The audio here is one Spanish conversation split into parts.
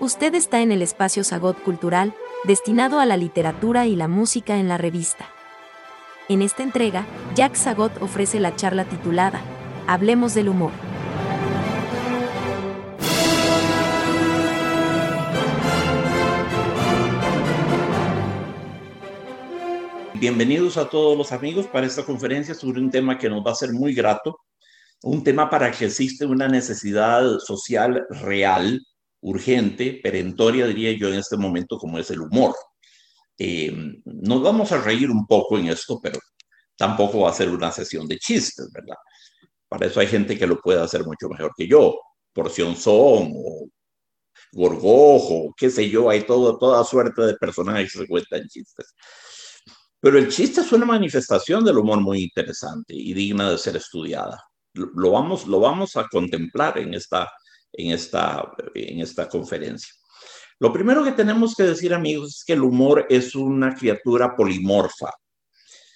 Usted está en el espacio Sagot Cultural, destinado a la literatura y la música en la revista. En esta entrega, Jack Sagot ofrece la charla titulada Hablemos del humor. Bienvenidos a todos los amigos para esta conferencia sobre un tema que nos va a ser muy grato, un tema para que existe una necesidad social real, urgente, perentoria, diría yo en este momento, como es el humor. Eh, nos vamos a reír un poco en esto, pero tampoco va a ser una sesión de chistes, ¿verdad? Para eso hay gente que lo puede hacer mucho mejor que yo. Porción Son o Gorgojo, qué sé yo, hay todo, toda suerte de personajes que cuentan chistes. Pero el chiste es una manifestación del humor muy interesante y digna de ser estudiada. Lo vamos, lo vamos a contemplar en esta, en, esta, en esta conferencia. Lo primero que tenemos que decir, amigos, es que el humor es una criatura polimorfa,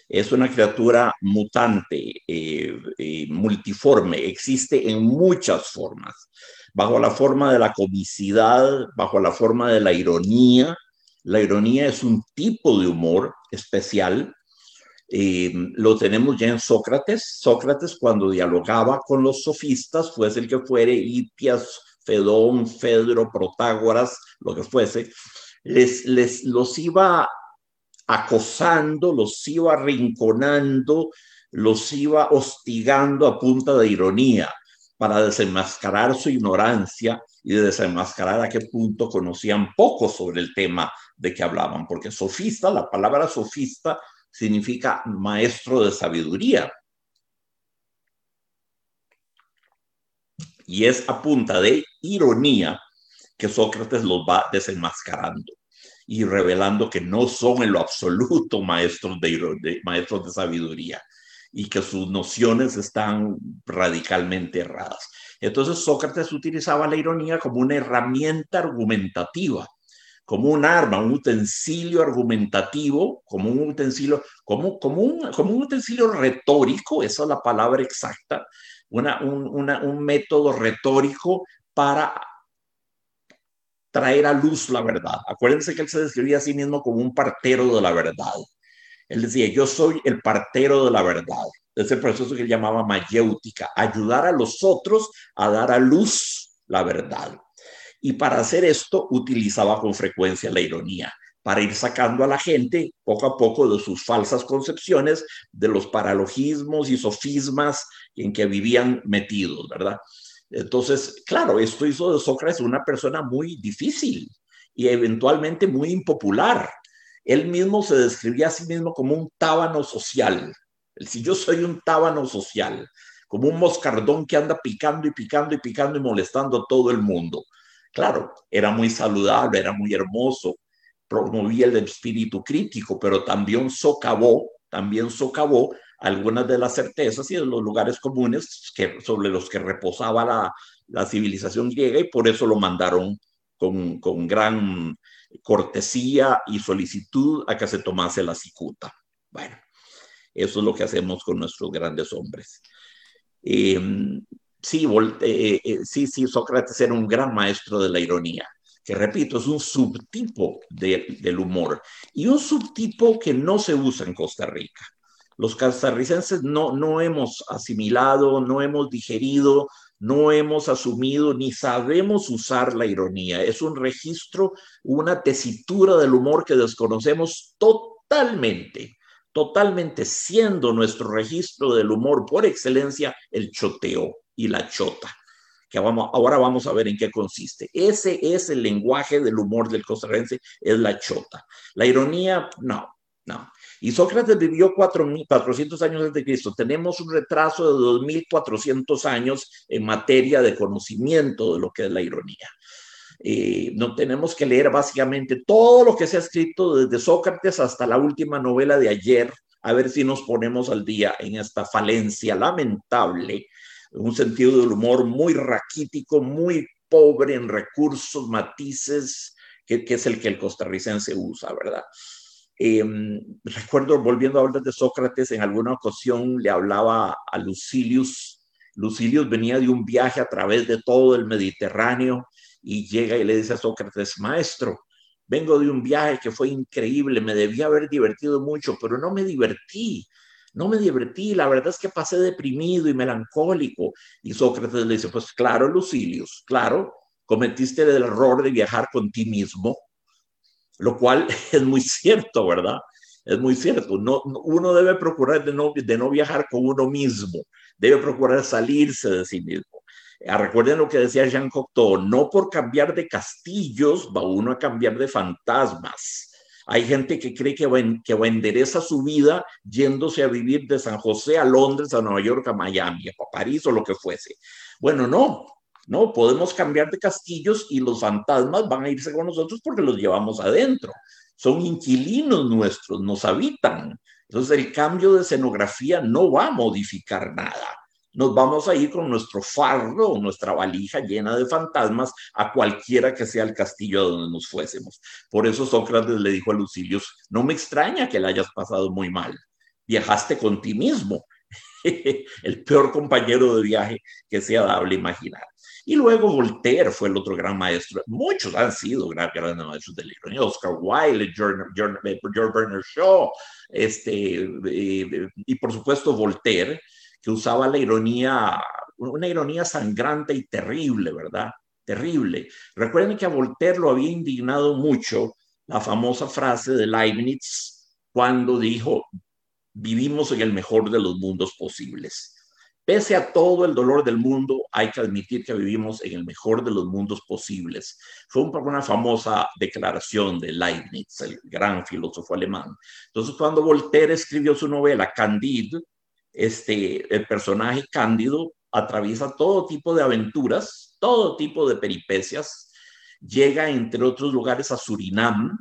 es una criatura mutante, eh, eh, multiforme, existe en muchas formas, bajo la forma de la comicidad, bajo la forma de la ironía, la ironía es un tipo de humor especial. Eh, lo tenemos ya en Sócrates. Sócrates cuando dialogaba con los sofistas, fuese el que fuere, Hippias, Fedón, Fedro, Protágoras, lo que fuese, les, les los iba acosando, los iba rinconando, los iba hostigando a punta de ironía para desenmascarar su ignorancia y desenmascarar a qué punto conocían poco sobre el tema de que hablaban, porque sofista, la palabra sofista significa maestro de sabiduría. Y es a punta de ironía que Sócrates los va desenmascarando y revelando que no son en lo absoluto maestros de, maestros de sabiduría y que sus nociones están radicalmente erradas. Entonces Sócrates utilizaba la ironía como una herramienta argumentativa como un arma, un utensilio argumentativo, como un utensilio, como, como, un, como un utensilio retórico, esa es la palabra exacta, una, un, un método retórico para traer a luz la verdad. Acuérdense que él se describía a sí mismo como un partero de la verdad. Él decía, yo soy el partero de la verdad. Es el proceso que él llamaba mayéutica, ayudar a los otros a dar a luz la verdad. Y para hacer esto utilizaba con frecuencia la ironía, para ir sacando a la gente poco a poco de sus falsas concepciones, de los paralogismos y sofismas en que vivían metidos, ¿verdad? Entonces, claro, esto hizo de Sócrates una persona muy difícil y eventualmente muy impopular. Él mismo se describía a sí mismo como un tábano social. Si yo soy un tábano social, como un moscardón que anda picando y picando y picando y molestando a todo el mundo. Claro, era muy saludable, era muy hermoso, promovía el espíritu crítico, pero también socavó, también socavó algunas de las certezas y de los lugares comunes que, sobre los que reposaba la, civilización griega y por eso lo mandaron con, gran cortesía y solicitud a que se tomase la cicuta. Bueno, eso es lo que hacemos con nuestros grandes hombres. Eh, sí, eh, eh, sí, sí, Sócrates era un gran maestro de la ironía, que repito, es un subtipo del humor y un subtipo que no se usa en Costa Rica. Los costarricenses no, no hemos asimilado, no hemos digerido, no hemos asumido ni sabemos usar la ironía. Es un registro, una tesitura del humor que desconocemos totalmente totalmente siendo nuestro registro del humor por excelencia el choteo y la chota, que ahora vamos a ver en qué consiste. Ese es el lenguaje del humor del costarricense, es la chota. La ironía, no, no. Y Sócrates vivió 400 años antes de Cristo. Tenemos un retraso de 2.400 años en materia de conocimiento de lo que es la ironía. Eh, no tenemos que leer básicamente todo lo que se ha escrito desde Sócrates hasta la última novela de ayer, a ver si nos ponemos al día en esta falencia lamentable un sentido del humor muy raquítico, muy pobre en recursos, matices, que, es el que el costarricense usa, ¿verdad? Em, recuerdo, volviendo a hablar de Sócrates, en alguna ocasión le hablaba a Lucilius Lucilius venía de un viaje a través de todo el Mediterráneo y llega y le dice a Sócrates, maestro, vengo de un viaje que fue increíble, me debía haber divertido mucho, pero no me divertí, no me divertí, la verdad es que pasé deprimido y melancólico. Y Sócrates le dice, pues claro, Lucilius, claro, cometiste el error de viajar con ti mismo, lo cual es muy cierto, ¿verdad? Es muy cierto. No, uno debe procurar de no, de no viajar con uno mismo, debe procurar salirse de sí mismo. Ah, recuerden lo que decía Jean Cocteau, no por cambiar de castillos va uno a cambiar de fantasmas. Hay gente que cree que va, que endereza su vida yéndose a vivir de San José a Londres, a Nueva York, a Miami, a París o lo que fuese. Bueno, no, no, podemos cambiar de castillos y los fantasmas van a irse con nosotros porque los llevamos adentro. Son inquilinos nuestros, nos habitan. Entonces el cambio de escenografía no va a modificar nada. Nos vamos a ir con nuestro fardo nuestra valija llena de fantasmas a cualquiera que sea el castillo donde nos fuésemos. Por eso Sócrates le dijo a Lucilius, no me extraña que la hayas pasado muy mal. Viajaste con ti mismo. el peor compañero de viaje que sea dable imaginar. Y luego Voltaire fue el otro gran maestro. Muchos han sido gran, grandes maestros de la ironía. Oscar Wilde, George, Bernard Shaw, este, eh, y por supuesto Voltaire, que usaba la ironía, una ironía sangrante y terrible, ¿verdad? Terrible. Recuerden que a Voltaire lo había indignado mucho la famosa frase de Leibniz cuando dijo, vivimos en el mejor de los mundos posibles. Pese a todo el dolor del mundo, hay que admitir que vivimos en el mejor de los mundos posibles. Fue una famosa declaración de Leibniz, el gran filósofo alemán. Entonces, cuando Voltaire escribió su novela Candide, este, el personaje Cándido atraviesa todo tipo de aventuras, todo tipo de peripecias, llega, entre otros lugares, a Surinam,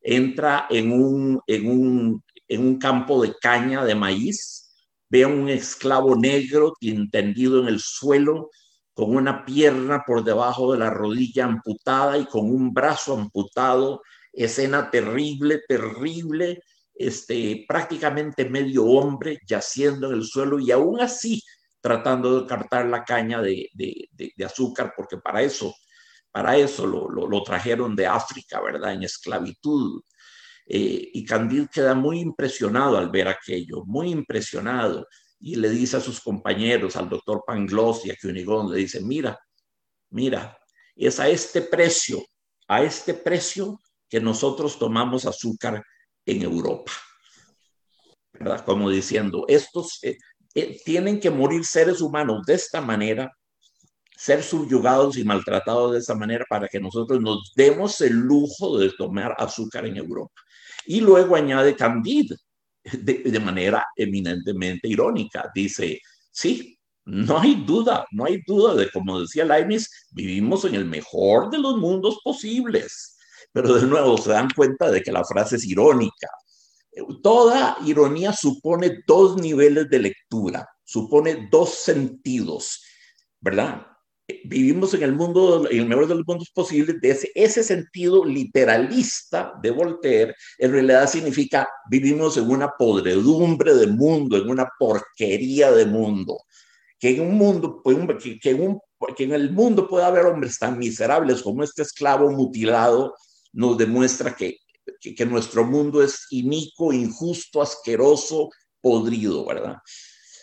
entra en un, en un, en un campo de caña de maíz, ve a un esclavo negro tendido en el suelo con una pierna por debajo de la rodilla amputada y con un brazo amputado, escena terrible, terrible, este, prácticamente medio hombre yaciendo en el suelo y aún así tratando de cartar la caña de, azúcar, porque para eso, para eso lo, lo, trajeron de África, ¿verdad? En esclavitud. Eh, y Candide queda muy impresionado al ver aquello, muy impresionado, y le dice a sus compañeros, al doctor Pangloss y a Cunigón, le dice, mira, mira, es a este precio, a este precio que nosotros tomamos azúcar en Europa. ¿Verdad? Como diciendo, estos eh, eh, tienen que morir seres humanos de esta manera, ser subyugados y maltratados de esa manera para que nosotros nos demos el lujo de tomar azúcar en Europa. Y luego añade Candide de, manera eminentemente irónica. Dice, sí, no hay duda, no hay duda de, como decía Leibniz, vivimos en el mejor de los mundos posibles. Pero de nuevo se dan cuenta de que la frase es irónica. Toda ironía supone dos niveles de lectura, supone dos sentidos, ¿verdad? vivimos en el mundo, en el mejor de los mundos posibles, de ese, ese sentido literalista de Voltaire, en realidad significa vivimos en una podredumbre de mundo, en una porquería de mundo. Que en un mundo, que, que, en que en el mundo pueda haber hombres tan miserables como este esclavo mutilado, nos demuestra que, que, nuestro mundo es inico, injusto, asqueroso, podrido, ¿verdad?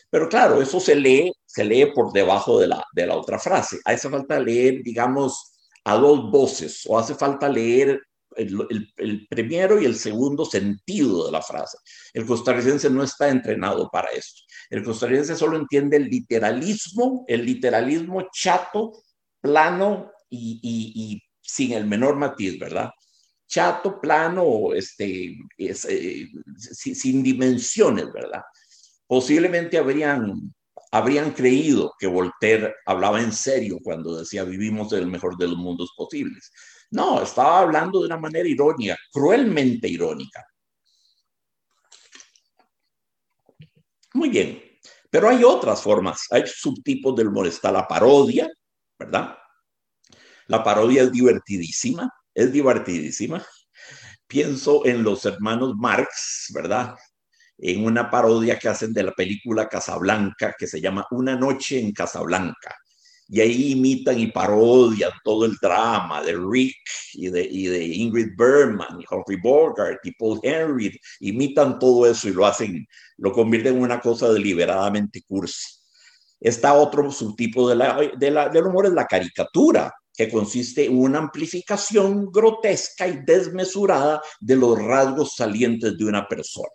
Pero claro, eso se lee, se lee por debajo de la, de la otra frase. Hace falta leer, digamos, a dos voces o hace falta leer el, el, primero y el segundo sentido de la frase. El costarricense no está entrenado para esto. El costarricense solo entiende el literalismo, el literalismo chato, plano y, y, sin el menor matiz, ¿verdad? Chato, plano, este, eh, sin dimensiones, ¿verdad? posiblemente habrían, habrían creído que Voltaire hablaba en serio cuando decía vivimos en el mejor de los mundos posibles. No, estaba hablando de una manera irónica, cruelmente irónica. Muy bien, pero hay otras formas, hay subtipos del humor. Está la parodia, ¿verdad? La parodia es divertidísima, es divertidísima. Pienso en los hermanos Marx, ¿verdad? en una parodia que hacen de la película Casablanca, que se llama Una noche en Casablanca. Y ahí imitan y parodian todo el drama de Rick y de, y de Ingrid Bergman y Humphrey Bogart y Paul Henry. Imitan todo eso y lo hacen, lo convierten en una cosa deliberadamente cursi. Está otro subtipo de la, de la, del humor, es la caricatura, que consiste en una amplificación grotesca y desmesurada de los rasgos salientes de una persona.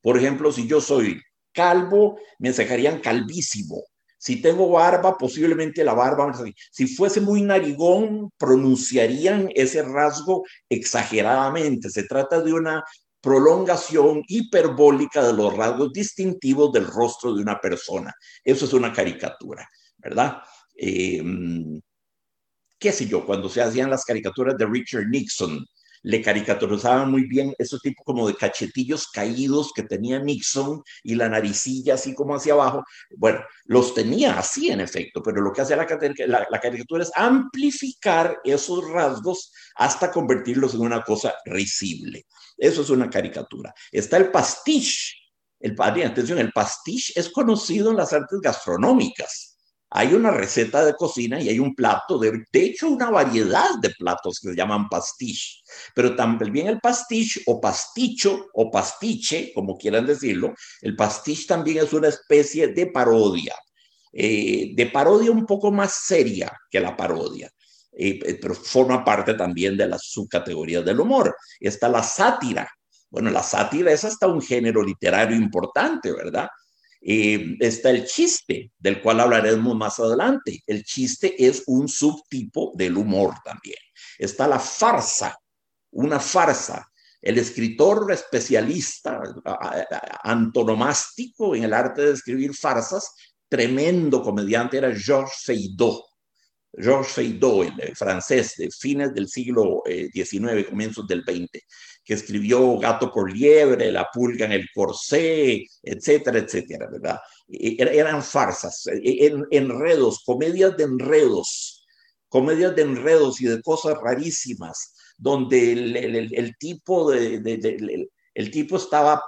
Por ejemplo, si yo soy calvo, me sacarían calvísimo. Si tengo barba, posiblemente la barba. Si fuese muy narigón, pronunciarían ese rasgo exageradamente. Se trata de una prolongación hiperbólica de los rasgos distintivos del rostro de una persona. Eso es una caricatura, ¿verdad? Eh, qué sé yo, cuando se hacían las caricaturas de Richard Nixon, le caricaturizaban muy bien esos tipos como de cachetillos caídos que tenía Nixon y la naricilla así como hacia abajo. Bueno, los tenía así en efecto, pero lo que hace la, caricatura es amplificar esos rasgos hasta convertirlos en una cosa risible. Eso es una caricatura. Está el pastiche. El, atención, el pastiche es conocido en las artes gastronómicas hay una receta de cocina y hay un plato, de, de hecho una variedad de platos que se llaman pastiche, pero también el pastiche o pasticho o pastiche, como quieran decirlo, el pastiche también es una especie de parodia, eh, de parodia un poco más seria que la parodia. Eh, eh, pero forma parte también de las subcategorías del humor. Está la sátira. Bueno, la sátira es hasta un género literario importante, ¿verdad? Está el chiste, del cual hablaremos más adelante. El chiste es un subtipo del humor también. Está la farsa, una farsa. El escritor especialista, antonomástico en el arte de escribir farsas, tremendo comediante, era Georges Feydeau. Georges Feydeau, el francés de fines del siglo XIX, eh, comienzos del XX que escribió Gato por Liebre, La Pulga en el Corsé, etcétera, etcétera, ¿verdad? E, er, eran farsas, e, enredos, comedias de enredos, comedias de enredos y de cosas rarísimas, donde el, tipo, de, el tipo estaba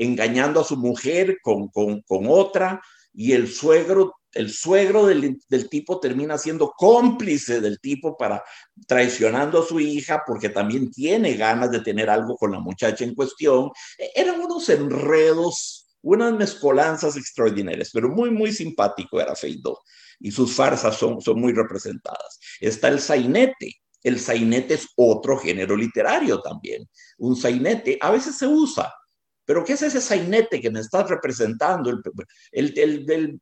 engañando a su mujer con, con, con otra y el suegro el suegro del, tipo termina siendo cómplice del tipo para traicionando a su hija porque también tiene ganas de tener algo con la muchacha en cuestión. E, eran unos enredos, unas mezcolanzas extraordinarias, pero muy, muy simpático era Feido y sus farsas son, son muy representadas. Está el sainete. El sainete es otro género literario también. Un sainete a veces se usa pero ¿qué es ese sainete que me estás representando? El,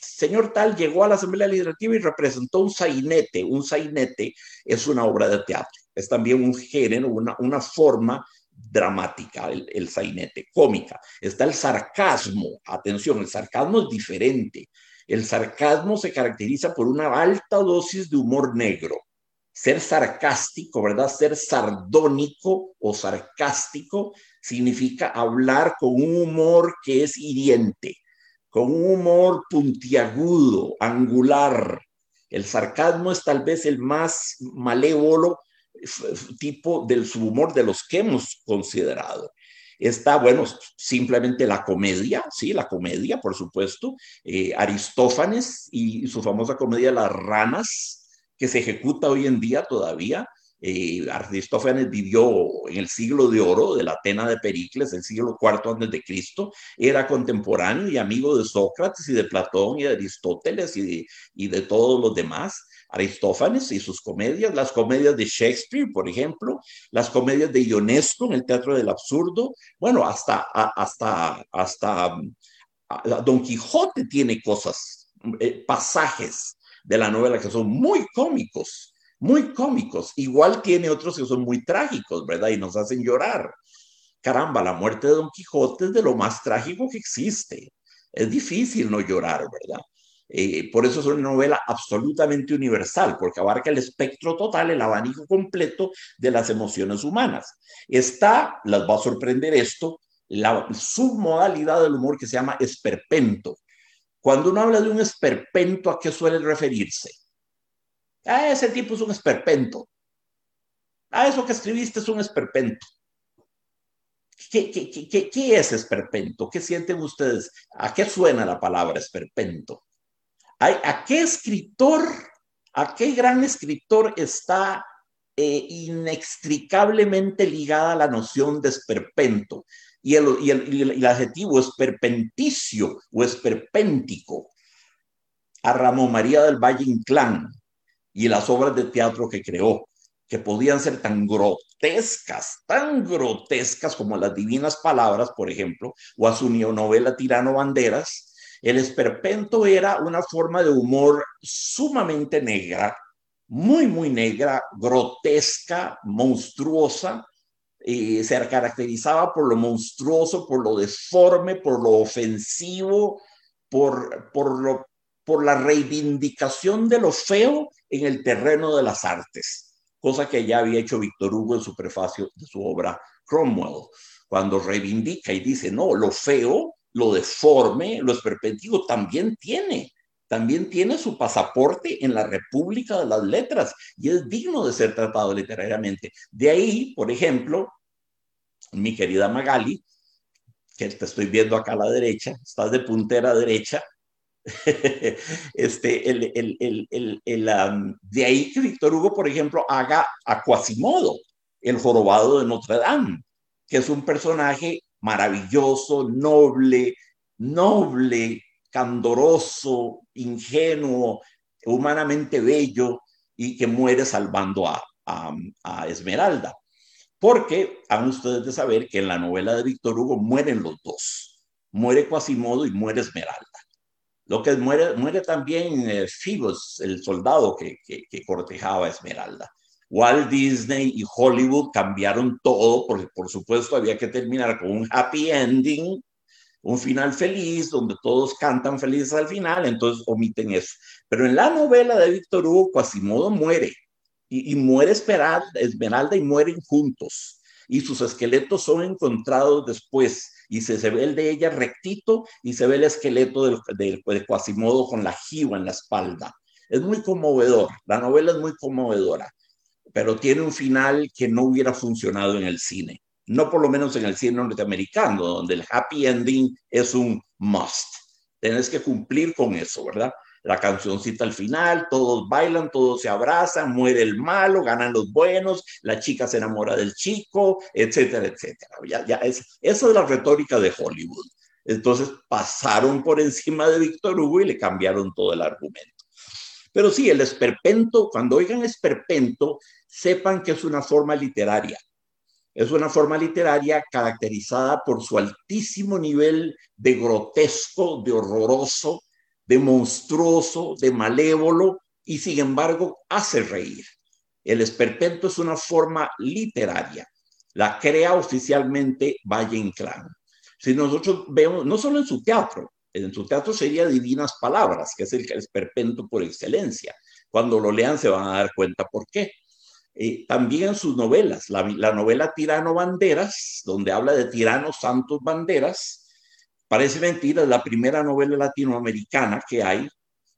señor tal llegó a la Asamblea Legislativa y representó un sainete. Un sainete es una obra de teatro, es también un género, una, una forma dramática, el, el sainete, cómica. Está el sarcasmo. Atención, el sarcasmo es diferente. El sarcasmo se caracteriza por una alta dosis de humor negro ser sarcástico, ¿verdad? Ser sardónico o sarcástico significa hablar con un humor que es hiriente, con un humor puntiagudo, angular. El sarcasmo es tal vez el más malévolo tipo del subhumor de los que hemos considerado. Está, bueno, simplemente la comedia, sí, la comedia, por supuesto. Eh, Aristófanes y su famosa comedia Las ranas, que se ejecuta hoy en día todavía. Eh, Aristófanes vivió en el siglo de oro de la Atena de Pericles, el siglo IV antes de Cristo, era contemporáneo y amigo de Sócrates y de Platón y de Aristóteles y de, y de todos los demás. Aristófanes y sus comedias, las comedias de Shakespeare, por ejemplo, las comedias de Ionesco en el Teatro del Absurdo, bueno, hasta, hasta, hasta Don Quijote tiene cosas, eh, pasajes de la novela que son muy cómicos, muy cómicos. Igual tiene otros que son muy trágicos, ¿verdad? Y nos hacen llorar. Caramba, la muerte de Don Quijote es de lo más trágico que existe. Es difícil no llorar, ¿verdad? Eh, por eso es una novela absolutamente universal, porque abarca el espectro total, el abanico completo de las emociones humanas. Está, las va a sorprender esto, la submodalidad del humor que se llama esperpento, cuando uno habla de un esperpento, ¿a qué suele referirse? Ah, ese tipo es un esperpento. Ah, eso que escribiste es un esperpento. ¿Qué, qué, qué, es esperpento? ¿Qué sienten ustedes? ¿A qué suena la palabra esperpento? ¿A qué escritor, a qué gran escritor está eh, inextricablemente ligada la noción de esperpento? Y el, y el, adjetivo esperpenticio o esperpéntico a Ramón María del Valle Inclán y las obras de teatro que creó que podían ser tan grotescas, tan grotescas como las divinas palabras, por ejemplo, o a su neonovela Tirano Banderas, el esperpento era una forma de humor sumamente negra, muy, muy negra, grotesca, monstruosa, y se caracterizaba por lo monstruoso, por lo deforme, por lo ofensivo, por, por, lo, por la reivindicación de lo feo en el terreno de las artes cosa que ya había hecho Víctor Hugo en su prefacio de su obra Cromwell, cuando reivindica y dice, no, lo feo, lo deforme, lo esperpéntico también tiene, también tiene su pasaporte en la República de las Letras y es digno de ser tratado literariamente. De ahí, por ejemplo, mi querida Magali, que te estoy viendo acá a la derecha, estás de puntera derecha, este, el, de ahí que Víctor Hugo, por ejemplo, haga a Quasimodo, el jorobado de Notre Dame, que es un personaje maravilloso, noble, noble, candoroso, ingenuo, humanamente bello y que muere salvando a, a, a Esmeralda. Porque han ustedes de saber que en la novela de Víctor Hugo mueren los dos. Muere Quasimodo y muere Esmeralda. Lo que muere, muere también eh, el soldado que, que, cortejaba a Esmeralda. Walt Disney y Hollywood cambiaron todo, porque por supuesto había que terminar con un happy ending, un final feliz, donde todos cantan felices al final, entonces omiten eso. Pero en la novela de Víctor Hugo, Quasimodo muere, y, y muere Esmeralda y mueren juntos, y sus esqueletos son encontrados después y se, ve el de ella rectito y se ve el esqueleto del, del, de Quasimodo con la jiba en la espalda. Es muy conmovedor, la novela es muy conmovedora, pero tiene un final que no hubiera funcionado en el cine, no por lo menos en el cine norteamericano, donde el happy ending es un must. Tienes que cumplir con eso, ¿verdad? La cancioncita al final, todos bailan, todos se abrazan, muere el malo, ganan los buenos, la chica se enamora del chico, etcétera, etcétera. Ya, ya es, eso es la retórica de Hollywood. Entonces pasaron por encima de Víctor Hugo y le cambiaron todo el argumento. Pero sí, el esperpento, cuando oigan esperpento, sepan que es una forma literaria. Es una forma literaria caracterizada por su altísimo nivel de grotesco, de horroroso, de monstruoso, de malévolo, y sin embargo hace reír. El esperpento es una forma literaria. La crea oficialmente Valle Inclán. Si nosotros vemos, no solo en su teatro, en su teatro sería Divinas Palabras, que es el esperpento por excelencia. Cuando lo lean se van a dar cuenta por qué. Eh, también en sus novelas, la, la novela Tirano Banderas, donde habla de tiranos santos banderas, Parece mentira, la primera novela latinoamericana que hay.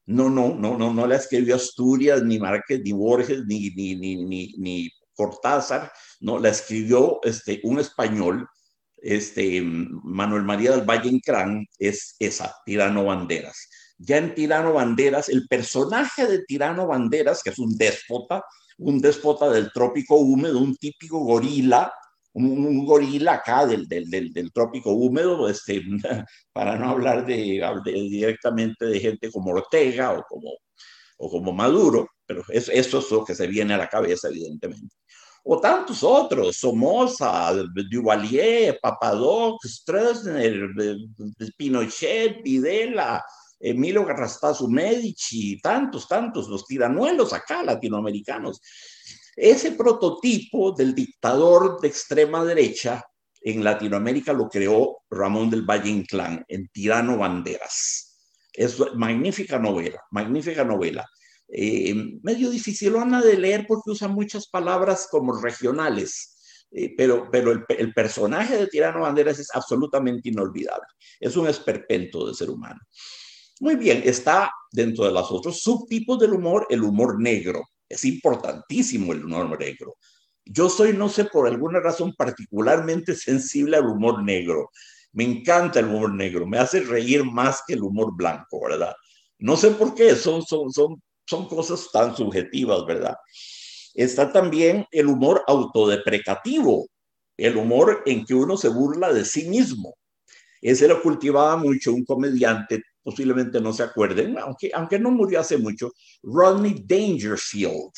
No, no, no, no, no la escribió Asturias, ni Márquez, ni Borges, ni, ni, ni, ni, Cortázar, no, la escribió este, un español, este, Manuel María del Valle Inclán, es esa, Tirano Banderas. Ya en Tirano Banderas, el personaje de Tirano Banderas, que es un déspota, un déspota del trópico húmedo, un típico gorila, un, gorila acá del, del, del, trópico húmedo, este, para no hablar de, directamente de gente como Ortega o como, o como Maduro, pero eso, eso es lo que se viene a la cabeza, evidentemente. O tantos otros, Somoza, Duvalier, Papadoc, Stroessner, Pinochet, Videla, Emilio Garrastazu Medici, tantos, tantos, los tiranuelos acá latinoamericanos. Ese prototipo del dictador de extrema derecha en Latinoamérica lo creó Ramón del Valle Inclán en Tirano Banderas. Es magnífica novela, magnífica novela. Eh, medio dificilona de leer porque usa muchas palabras como regionales, eh, pero, pero el, el, personaje de Tirano Banderas es absolutamente inolvidable. Es un esperpento de ser humano. Muy bien, está dentro de los otros subtipos del humor el humor negro. Es importantísimo el humor negro. Yo soy, no sé, por alguna razón particularmente sensible al humor negro. Me encanta el humor negro, me hace reír más que el humor blanco, ¿verdad? No sé por qué, son, son, son, son cosas tan subjetivas, ¿verdad? Está también el humor autodeprecativo, el humor en que uno se burla de sí mismo. Ese lo cultivaba mucho un comediante, posiblemente no se acuerden, aunque, aunque no murió hace mucho, Rodney Dangerfield.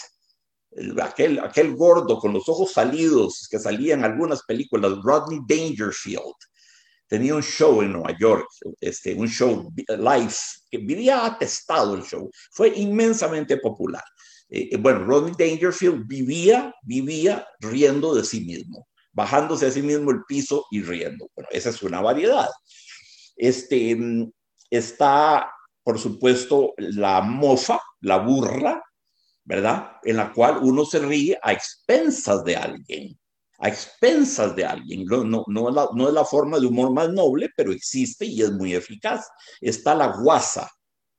aquel, aquel gordo con los ojos salidos que salía en algunas películas, Rodney Dangerfield. Tenía un show en Nueva York, este, un show live, que vivía atestado el show. Fue inmensamente popular. Eh, eh, bueno, Rodney Dangerfield vivía, vivía riendo de sí mismo bajándose a sí mismo el piso y riendo. Bueno, esa es una variedad. Este, mm, está, por supuesto, la mofa, la burla, ¿verdad? En la cual uno se ríe a expensas de alguien, a expensas de alguien. No, no, no, es la, no es la forma de humor más noble, pero existe y es muy eficaz. Está la guasa.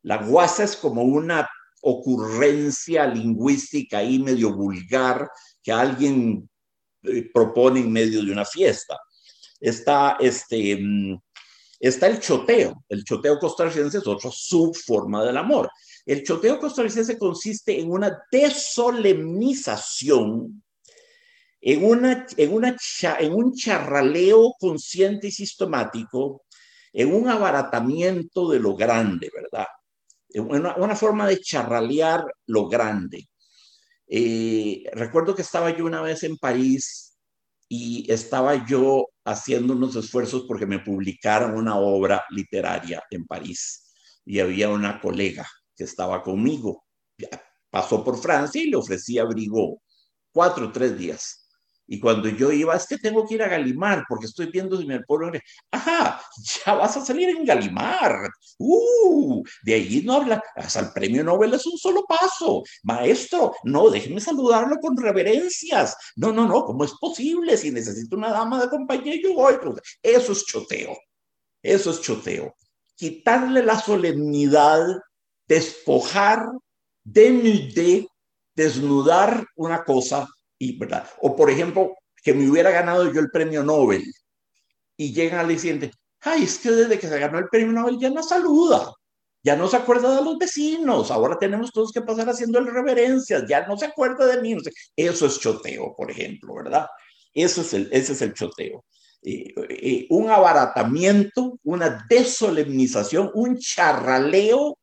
La guasa es como una ocurrencia lingüística ahí medio vulgar que alguien eh, propone en medio de una fiesta. Está, este, mm, está el choteo. El choteo costarricense es otra subforma del amor. El choteo costarricense consiste en una desolemnización, en, una, en, una, en un charraleo consciente y sistemático, en un abaratamiento de lo grande, ¿verdad? Una, una forma de charralear lo grande. Eh, recuerdo que estaba yo una vez en París y estaba yo haciendo unos esfuerzos porque me publicaron una obra literaria en París y había una colega que estaba conmigo. Pasó por Francia y le ofrecí abrigo cuatro o tres días. Y cuando yo iba, es que tengo que ir a Galimar porque estoy viendo si me puedo... Ajá, ya vas a salir en Galimar. Uh, de ahí no habla. Hasta el premio Nobel es un solo paso. Maestro, no, déjeme saludarlo con reverencias. No, no, no, ¿cómo es posible? Si necesito una dama de compañía, yo voy. Eso es choteo. Eso es choteo. Quitarle la solemnidad, despojar, denudar, desnudar una cosa y, ¿verdad? O por ejemplo, que me hubiera ganado yo el premio Nobel y llega al diciendo, ay, es que desde que se ganó el premio Nobel ya no saluda, ya no se acuerda de los vecinos, ahora tenemos todos que pasar haciendo reverencias, ya no se acuerda de mí. Eso es choteo, por ejemplo, ¿verdad? Eso es el, ese es el choteo. Eh, eh, un abaratamiento, una desolemnización, un charraleo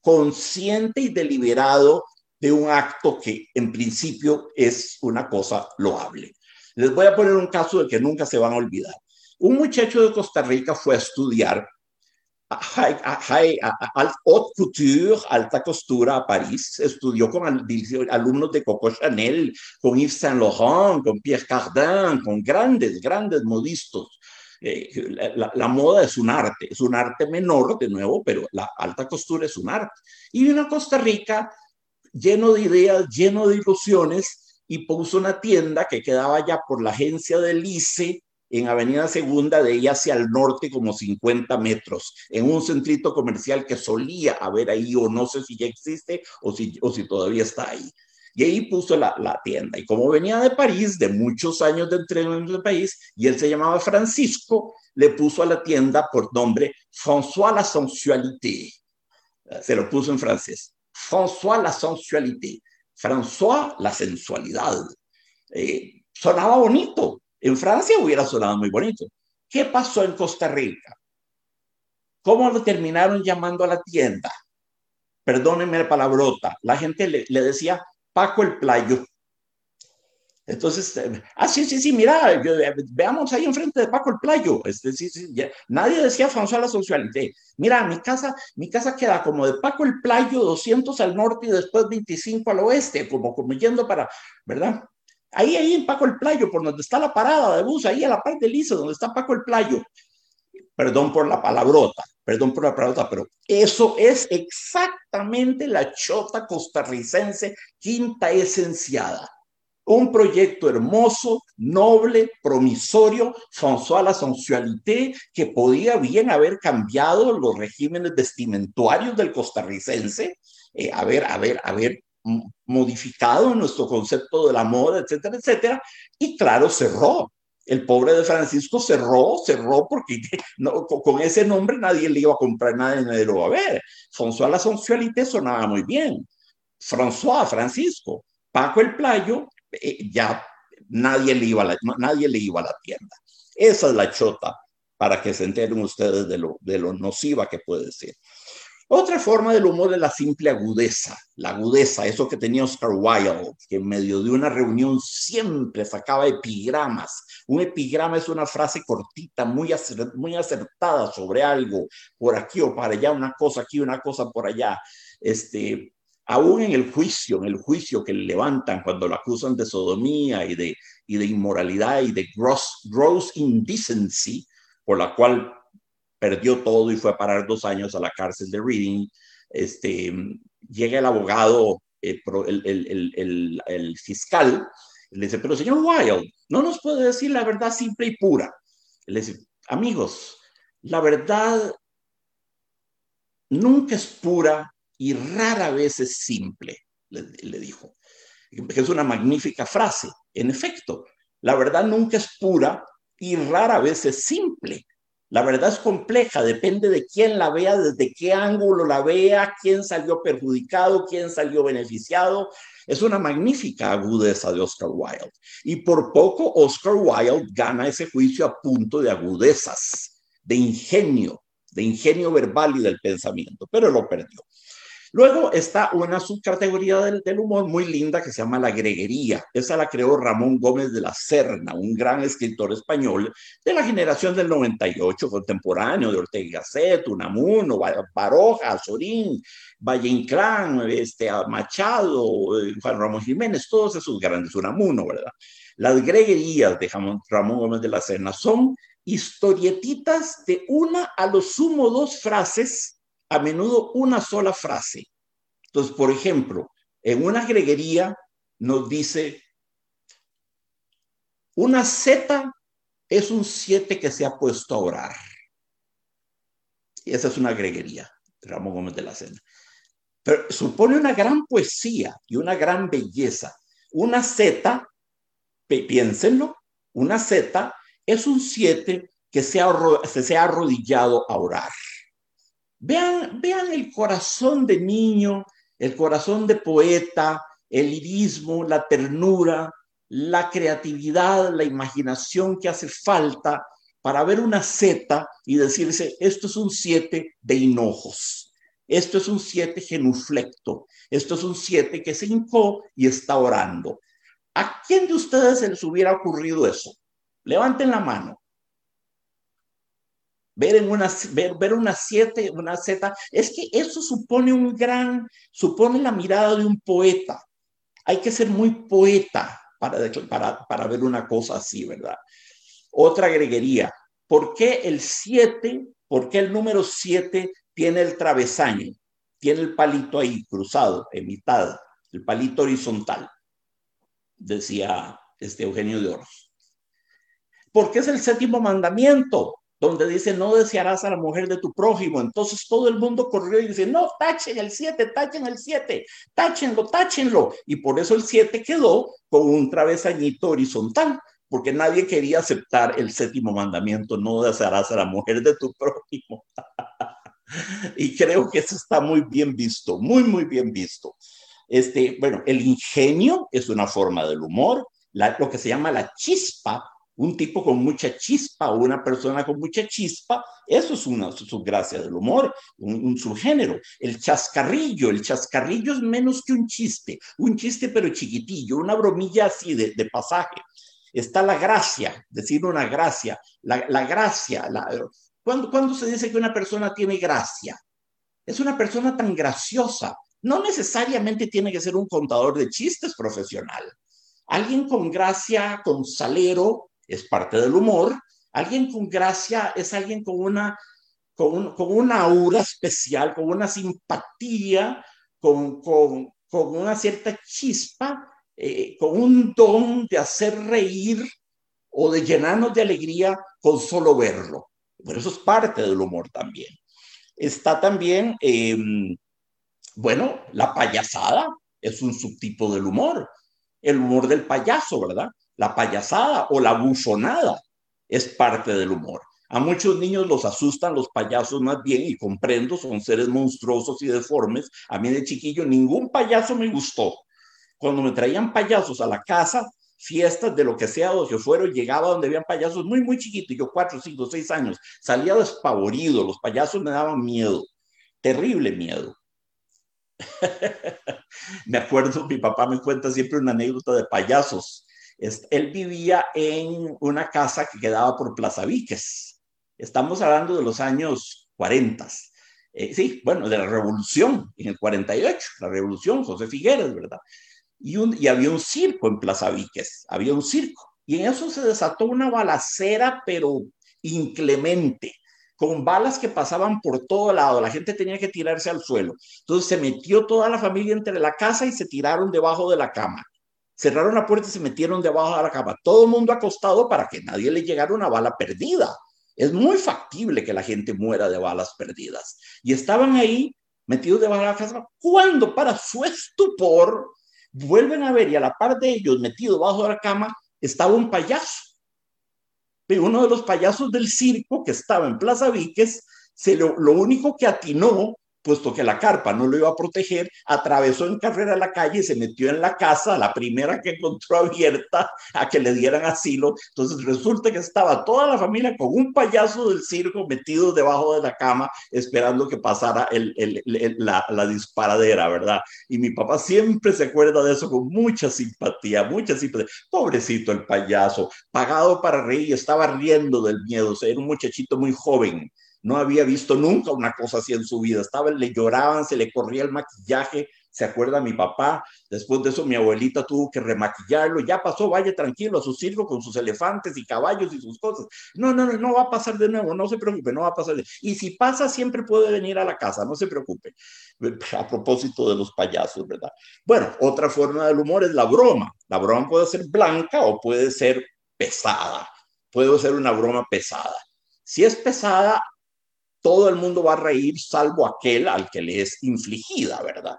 consciente y deliberado de un acto que en principio es una cosa loable. Les voy a poner un caso de que nunca se van a olvidar. Un muchacho de Costa Rica fue a estudiar haute couture, alta costura a París. Estudió con alumnos de Coco Chanel, con Yves Saint Laurent, con Pierre Cardin, con grandes, grandes modistos. Eh, la, la, moda es un arte, es un arte menor, de nuevo, pero la alta costura es un arte. Y vino a Costa Rica lleno de ideas, lleno de ilusiones, y puso una tienda que quedaba ya por la agencia del ICE en Avenida Segunda, de ella hacia el norte como 50 metros, en un centrito comercial que solía haber ahí, o no sé si ya existe o si, o si todavía está ahí. Y ahí puso la, la, tienda. Y como venía de París, de muchos años de entrenamiento de país, y él se llamaba Francisco, le puso a la tienda por nombre François la Sensualité. Se lo puso en francés. François la sensualité, François la sensualidad. Eh, sonaba bonito. En Francia hubiera sonado muy bonito. ¿Qué pasó en Costa Rica? ¿Cómo lo terminaron llamando a la tienda? Perdónenme la palabrota. La gente le, le decía Paco el Playo. Entonces, eh, ah, sí, sí, sí, mira, eh, veamos ahí enfrente de Paco el Playo. Este, sí, sí, nadie decía François la socialité. Mira, mi casa, mi casa queda como de Paco el Playo, 200 al norte y después 25 al oeste, como, como yendo para, ¿verdad? Ahí, ahí en Paco el Playo, por donde está la parada de bus, ahí a la parte del donde está Paco el Playo. Perdón por la palabrota, perdón por la palabrota, pero eso es exactamente la chota costarricense quinta esenciada un proyecto hermoso, noble, promisorio, François la sensualité, que podía bien haber cambiado los regímenes vestimentuarios del costarricense, eh, ver, a ver, modificado nuestro concepto de la moda, etcétera, etcétera, y claro, cerró. El pobre de Francisco cerró, cerró porque con ese nombre nadie le iba a comprar nada lo iba a ver. François la Sensualité sonaba muy bien. François, Francisco. Paco el Playo, eh, ya nadie le, iba nadie le iba a la tienda. Esa es la chota, para que se enteren ustedes de lo, de lo nociva que puede ser. Otra forma del humor es la simple agudeza, la agudeza, eso que tenía Oscar Wilde, que en medio de una reunión siempre sacaba epigramas. Un epigrama es una frase cortita, muy, muy acertada sobre algo, por aquí o para allá, una cosa aquí, una cosa por allá. Este, aún en el juicio, en el juicio que le levantan cuando lo acusan de sodomía y de, inmoralidad y de gross, indecency, por la cual perdió todo y fue a parar dos años a la cárcel de Reading. Este, llega el abogado, el, el, el, fiscal, le dice, pero señor Wilde, no nos puede decir la verdad simple y pura. Le dice, amigos, la verdad nunca es pura y rara vez es simple, le, dijo. Es una magnífica frase. En efecto, la verdad nunca es pura y rara vez es simple. La verdad es compleja, depende de quién la vea, desde qué ángulo la vea, quién salió perjudicado, quién salió beneficiado. Es una magnífica agudeza de Oscar Wilde. Y por poco Oscar Wilde gana ese juicio a punto de agudezas, de ingenio, de ingenio verbal y del pensamiento, pero lo perdió. Luego está una subcategoría del, humor muy linda que se llama la greguería. Esa la creó Ramón Gómez de la Serna, un gran escritor español de la generación del 98, contemporáneo de Ortega y Gasset, Unamuno, Baroja, Azorín, Valle Inclán, este, Machado, eh, Juan Ramón Jiménez, todos esos grandes, Unamuno, ¿verdad? Las greguerías de Ramón Gómez de la Serna son historietitas de una a lo sumo dos frases a menudo una sola frase. Entonces, por ejemplo, en una greguería nos dice, una Z es un 7 que se ha puesto a orar. Y esa es una greguería, Ramón Gómez de la. Pero supone una gran poesía y una gran belleza. Una Z, piénsenlo, una Z es un 7 que se ha arrodillado a orar. Vean, vean el corazón de niño, el corazón de poeta, el lirismo, la ternura, la creatividad, la imaginación que hace falta para ver una Z y decirse, esto es un siete de hinojos, esto es un siete genuflecto, esto es un siete que se hincó y está orando. ¿A quién de ustedes se les hubiera ocurrido eso? Levanten la mano ver una ver, una siete, una Z, es que eso supone un gran, supone la mirada de un poeta. Hay que ser muy poeta para, para, para ver una cosa así, ¿verdad? Otra greguería. ¿Por qué el 7, por qué el número 7 tiene el travesaño? Tiene el palito ahí cruzado, en mitad, el palito horizontal, decía este Eugenio de Oros. Porque es el séptimo mandamiento donde dice, no desearás a la mujer de tu prójimo. Entonces todo el mundo corrió y dice, no, tachen el 7, tachen el 7, táchenlo, táchenlo. Y por eso el 7 quedó con un travesañito horizontal, porque nadie quería aceptar el séptimo mandamiento, no desearás a la mujer de tu prójimo. y creo que eso está muy bien visto, muy, muy bien visto. Este, bueno, el ingenio es una forma del humor, lo que se llama la chispa un tipo con mucha chispa o una persona con mucha chispa, eso es una subgracia del humor, un, subgénero. El chascarrillo, el chascarrillo es menos que un chiste, un chiste pero chiquitillo, una bromilla así de, pasaje. Está la gracia, decir una gracia, la, gracia. La, ¿cuándo, ¿Cuándo se dice que una persona tiene gracia? Es una persona tan graciosa. No necesariamente tiene que ser un contador de chistes profesional. Alguien con gracia, con salero, es parte del humor. Alguien con gracia es alguien con una, con, con una aura especial, con una simpatía, con, con, con una cierta chispa, eh, con un don de hacer reír o de llenarnos de alegría con solo verlo. Pero eso es parte del humor también. Está también, em, bueno, la payasada, es un subtipo del humor. El humor del payaso, ¿verdad? La payasada o la buzonada es parte del humor. A muchos niños los asustan los payasos más bien y comprendo, son seres monstruosos y deformes. A mí de chiquillo ningún payaso me gustó. Cuando me traían payasos a la casa, fiestas de lo que sea o que fuera, llegaba donde habían payasos muy, muy chiquitos, yo cuatro, cinco, seis años, salía despavorido, los payasos me daban miedo, terrible miedo. me acuerdo, mi papá me cuenta siempre una anécdota de payasos. Él vivía en una casa que quedaba por Plaza Víquez. Estamos hablando de los años 40. Eh, sí, bueno, de la revolución, en el 48, la revolución, José Figueres, ¿verdad? Y, había un circo en Plaza Víquez, había un circo. Y en eso se desató una balacera, pero inclemente con balas que pasaban por todo lado, la gente tenía que tirarse al suelo. Entonces se metió toda la familia entre la casa y se tiraron debajo de la cama. Cerraron la puerta y se metieron debajo de la cama. Todo el mundo acostado para que nadie le llegara una bala perdida. Es muy factible que la gente muera de balas perdidas. Y estaban ahí metidos debajo de la casa cuando para su estupor vuelven a ver y a la par de ellos metido debajo de la cama estaba un payaso uno de los payasos del circo que estaba en Plaza Víquez, se lo, lo único que atinó puesto que la carpa no lo iba a proteger, atravesó en carrera la calle y se metió en la casa, la primera que encontró abierta, a que le dieran asilo. Entonces resulta que estaba toda la familia con un payaso del circo metido debajo de la cama, esperando que pasara el, la, disparadera, ¿verdad? Y mi papá siempre se acuerda de eso con mucha simpatía, mucha simpatía. Pobrecito el payaso, pagado para reír, estaba riendo del miedo, era un muchachito muy joven no había visto nunca una cosa así en su vida. Estaba, le lloraban, se le corría el maquillaje. Se acuerda mi papá. Después de eso, mi abuelita tuvo que remaquillarlo. Ya pasó, vaya tranquilo a su circo con sus elefantes y caballos y sus cosas. No, no, no, no va a pasar de nuevo. No se preocupe, no va a pasar. De... Y si pasa, siempre puede venir a la casa. No se preocupe. A propósito de los payasos, ¿verdad? Bueno, otra forma del humor es la broma. La broma puede ser blanca o puede ser pesada. Puede ser una broma pesada. Si es pesada, todo el mundo va a reír salvo aquel al que le es infligida, ¿verdad?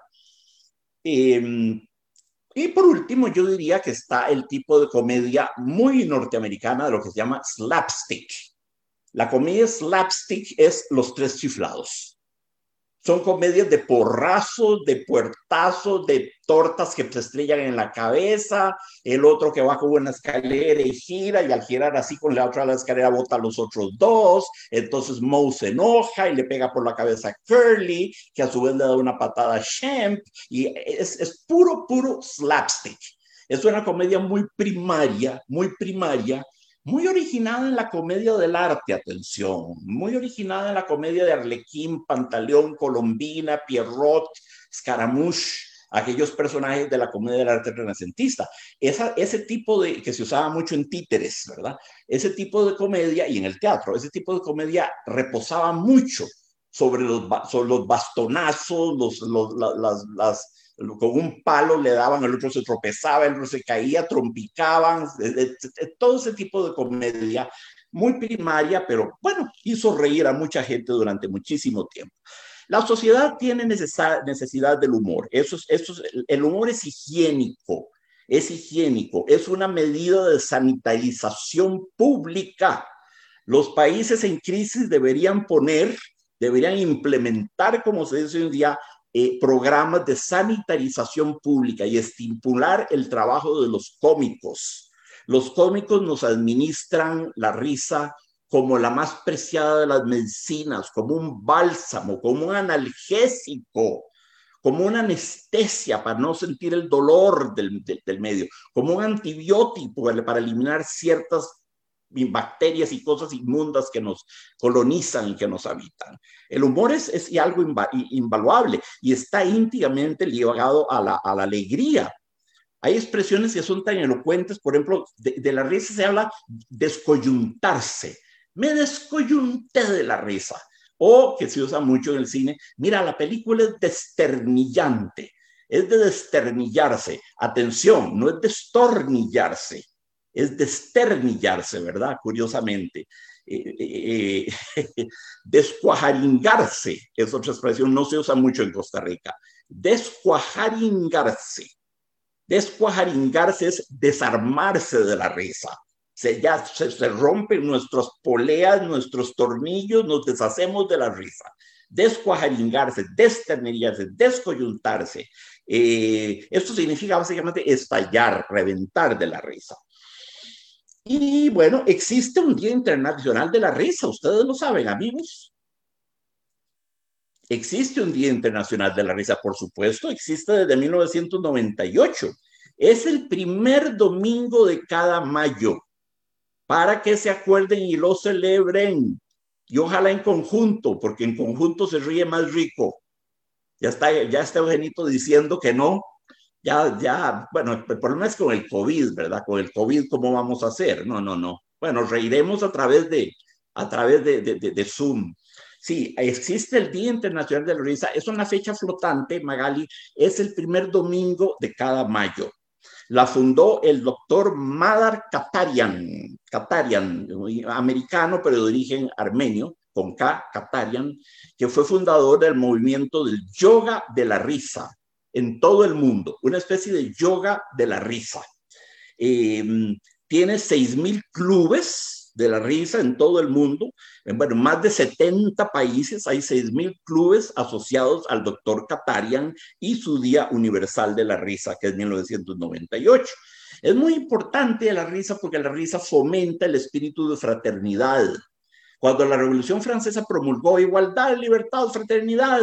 Em, y por último, yo diría que está el tipo de comedia muy norteamericana de lo que se llama slapstick. La comedia slapstick es los tres chiflados. Son comedias de porrazos, de puertazos, de tortas que se estrellan en la cabeza, el otro que con una escalera y gira, y al girar así con la otra la escalera bota a los otros dos, entonces Moe se enoja y le pega por la cabeza a Curly, que a su vez le da una patada a Shemp, y es, es puro, puro slapstick. Es una comedia muy primaria, muy primaria, muy originada en la comedia del arte, atención, muy originada en la comedia de Arlequín, Pantaleón, Colombina, Pierrot, Scaramouche, aquellos personajes de la comedia del arte renacentista. Esa, ese tipo de, que se usaba mucho en títeres, ¿verdad? Ese tipo de comedia y en el teatro, ese tipo de comedia reposaba mucho sobre los, sobre los bastonazos, los, los, las, las con un palo le daban, el otro se tropezaba, el otro se caía, trompicaban, todo ese tipo de comedia muy primaria, pero bueno, hizo reír a mucha gente durante muchísimo tiempo. La sociedad tiene necesidad del humor. Eso eso el humor es higiénico, es higiénico, es una medida de sanitarización pública. Los países en crisis deberían poner, deberían implementar, como se dice hoy en día, eh, programas de sanitarización pública y estimular el trabajo de los cómicos. Los cómicos nos administran la risa como la más preciada de las medicinas, como un bálsamo, como un analgésico, como una anestesia para no sentir el dolor del, del medio, como un antibiótico para eliminar ciertas bacterias y cosas inmundas que nos colonizan y que nos habitan. El humor es, algo invaluable y está íntimamente ligado a la, a la alegría. Hay expresiones que son tan elocuentes, por ejemplo, de, la risa se habla descoyuntarse. Me descoyunté de la risa. O que se usa mucho en el cine, mira, la película es desternillante, es de desternillarse. Atención, no es destornillarse es desternillarse, ¿verdad? Curiosamente. Eh, eh, eh, descuajaringarse es otra expresión, no se usa mucho en Costa Rica. descuajaringarse. Descuajaringarse es desarmarse de la risa. Se, ya se, rompen nuestras poleas, nuestros tornillos, nos deshacemos de la risa. Descuajaringarse, desternerillarse, descoyuntarse. Eh, esto significa básicamente estallar, reventar de la risa. Y bueno, existe un Día Internacional de la Risa, ustedes lo saben, amigos. Existe un Día Internacional de la Risa, por supuesto, existe desde 1998. Es el primer domingo de cada mayo para que se acuerden y lo celebren. Y ojalá en conjunto, porque en conjunto se ríe más rico. Ya está, ya está Eugenito diciendo que no. Ya, ya, bueno, el problema es con el COVID, ¿verdad? Con el COVID, ¿cómo vamos a hacer? No, no, no. Bueno, reiremos a través de, a través de, de, de Zoom. Sí, existe el Día Internacional de la Risa. Es una fecha flotante, Magali. Es el primer domingo de cada mayo. La fundó el doctor Madar Katarian, Katarian, americano, pero de origen armenio, con K, Katarian, que fue fundador del movimiento del yoga de la risa en todo el mundo, una especie de yoga de la risa. Eh, tiene 6.000 clubes de la risa en todo el mundo. En bueno, más de 70 países hay 6.000 clubes asociados al doctor Katarian y su Día Universal de la Risa, que es 1998. Es muy importante la risa porque la risa fomenta el espíritu de fraternidad. Cuando la Revolución Francesa promulgó igualdad, libertad, fraternidad,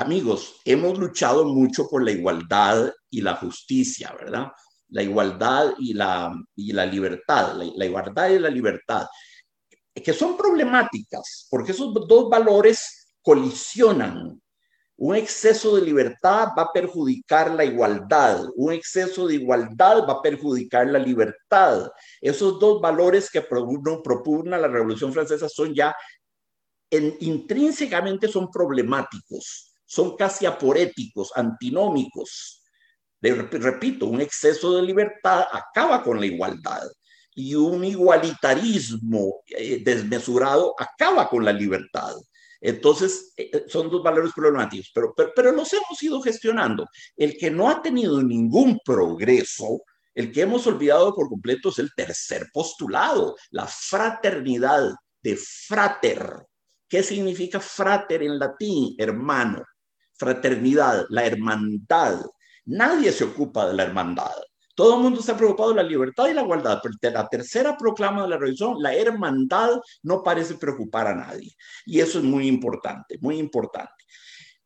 amigos, hemos luchado mucho por la igualdad y la justicia, ¿verdad? la igualdad y la, y la libertad, la, igualdad y la libertad, que son problemáticas, porque esos dos valores colisionan. Un exceso de libertad va a perjudicar la igualdad, un exceso de igualdad va a perjudicar la libertad. Esos dos valores que propugna la Revolución Francesa son ya intrínsecamente son problemáticos, son casi aporéticos, antinómicos repito, un exceso de libertad acaba con la igualdad y un igualitarismo eh, desmesurado acaba con la libertad. Entonces, eh, eh, son dos valores problemáticos, pero, los hemos ido gestionando. El que no ha tenido ningún progreso, el que hemos olvidado por completo es el tercer postulado, la fraternidad de frater. ¿Qué significa frater en latín? Hermano. Fraternidad, la hermandad, Nadie se ocupa de la hermandad. Todo el mundo está preocupado de la libertad y la igualdad, pero la tercera proclama de la religión, la hermandad, no parece preocupar a nadie. Y eso es muy importante, muy importante.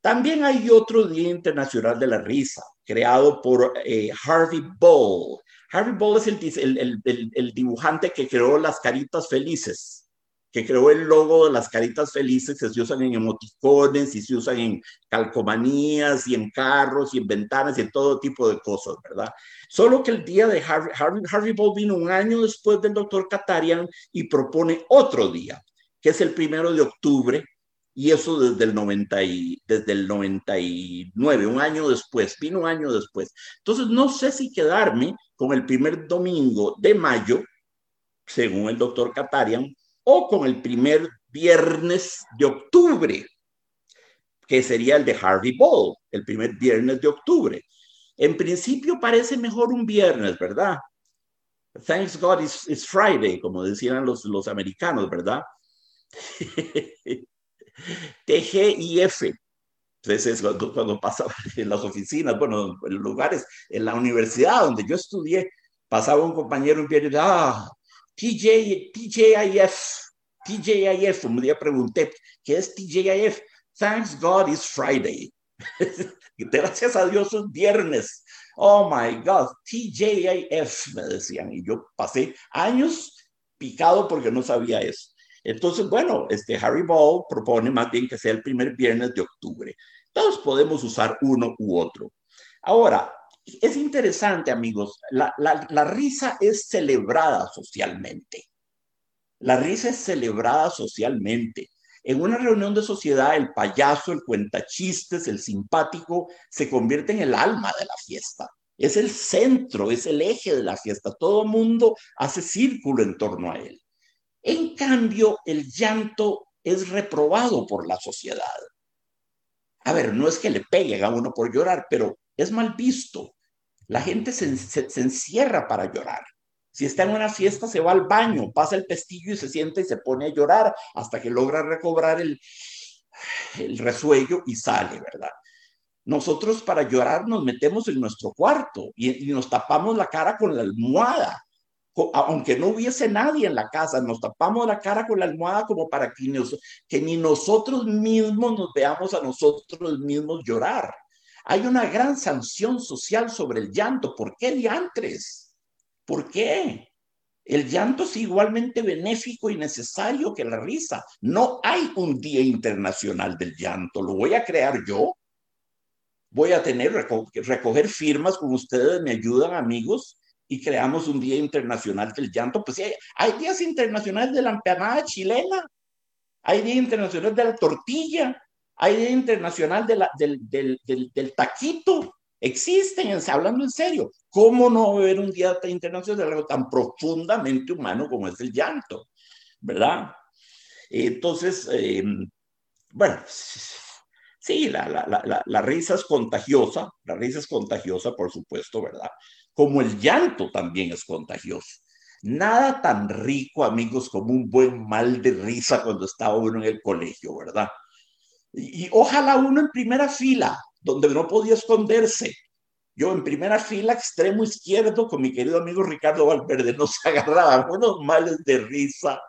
También hay otro Día Internacional de la Risa, creado por eh, Harvey Ball. Harvey Ball es el dibujante que creó las caritas felices que creó el logo de las caritas felices que se usan en emoticones y se usan en calcomanías y en carros y en ventanas y en todo tipo de cosas, ¿verdad? Solo que el día de Harvey, Harvey, Ball vino un año después del doctor Katarian y propone otro día, que es el primero de octubre, y eso desde el, 90 y, desde el 99, un año después, vino un año después. Entonces, no sé si quedarme con el primer domingo de mayo, según el doctor Katarian, o con el primer viernes de octubre, que sería el de Harvey Ball, el primer viernes de octubre. En principio parece mejor un viernes, ¿verdad? Thanks God it's, Friday, como decían los, los americanos, ¿verdad? TGIF. Entonces, cuando pasaba en las oficinas, bueno, en lugares, en la universidad donde yo estudié, pasaba un compañero un viernes, ah, TJ, TJIF, TJIF, un día pregunté, ¿qué es TJIF? Thanks God it's Friday. Gracias a Dios es viernes. Oh my God, TJIF, me decían. Y yo pasé años picado porque no sabía eso. Entonces, bueno, este Harry Ball propone más bien que sea el primer viernes de octubre. Todos podemos usar uno u otro. Ahora, es interesante, amigos, la, risa es celebrada socialmente. La risa es celebrada socialmente. En una reunión de sociedad, el payaso, el cuentachistes, el simpático, se convierte en el alma de la fiesta. Es el centro, es el eje de la fiesta. Todo mundo hace círculo en torno a él. En cambio, el llanto es reprobado por la sociedad. A ver, no es que le peguen a uno por llorar, pero es mal visto. La gente se, se encierra para llorar. Si está en una fiesta, se va al baño, pasa el pestillo y se sienta y se pone a llorar hasta que logra recobrar el, el resuello y sale, ¿verdad? Nosotros para llorar nos metemos en nuestro cuarto y, nos tapamos la cara con la almohada. Aunque no hubiese nadie en la casa, nos tapamos la cara con la almohada como para que, que ni nosotros mismos nos veamos a nosotros mismos llorar. Hay una gran sanción social sobre el llanto. ¿Por qué diantres? ¿Por qué? El llanto es igualmente benéfico y necesario que la risa. No hay un día internacional del llanto. ¿Lo voy a crear yo? Voy a tener, recoger firmas con ustedes, me ayudan amigos y creamos un día internacional del llanto. Pues sí, hay, días internacionales de la empanada chilena, hay día internacional de la tortilla, hay día internacional de la, del, del, del taquito existen, hablando en serio. ¿Cómo no haber un día internacional de algo tan profundamente humano como es el llanto? ¿Verdad? Entonces, em, bueno, sí, la, la, la, risa es contagiosa, la risa es contagiosa, por supuesto, ¿verdad? Como el llanto también es contagioso. Nada tan rico, amigos, como un buen mal de risa cuando estaba uno en el colegio, ¿verdad? Y ojalá uno en primera fila, donde no podía esconderse. Yo en primera fila, extremo izquierdo, con mi querido amigo Ricardo Valverde, nos agarraban unos males de risa,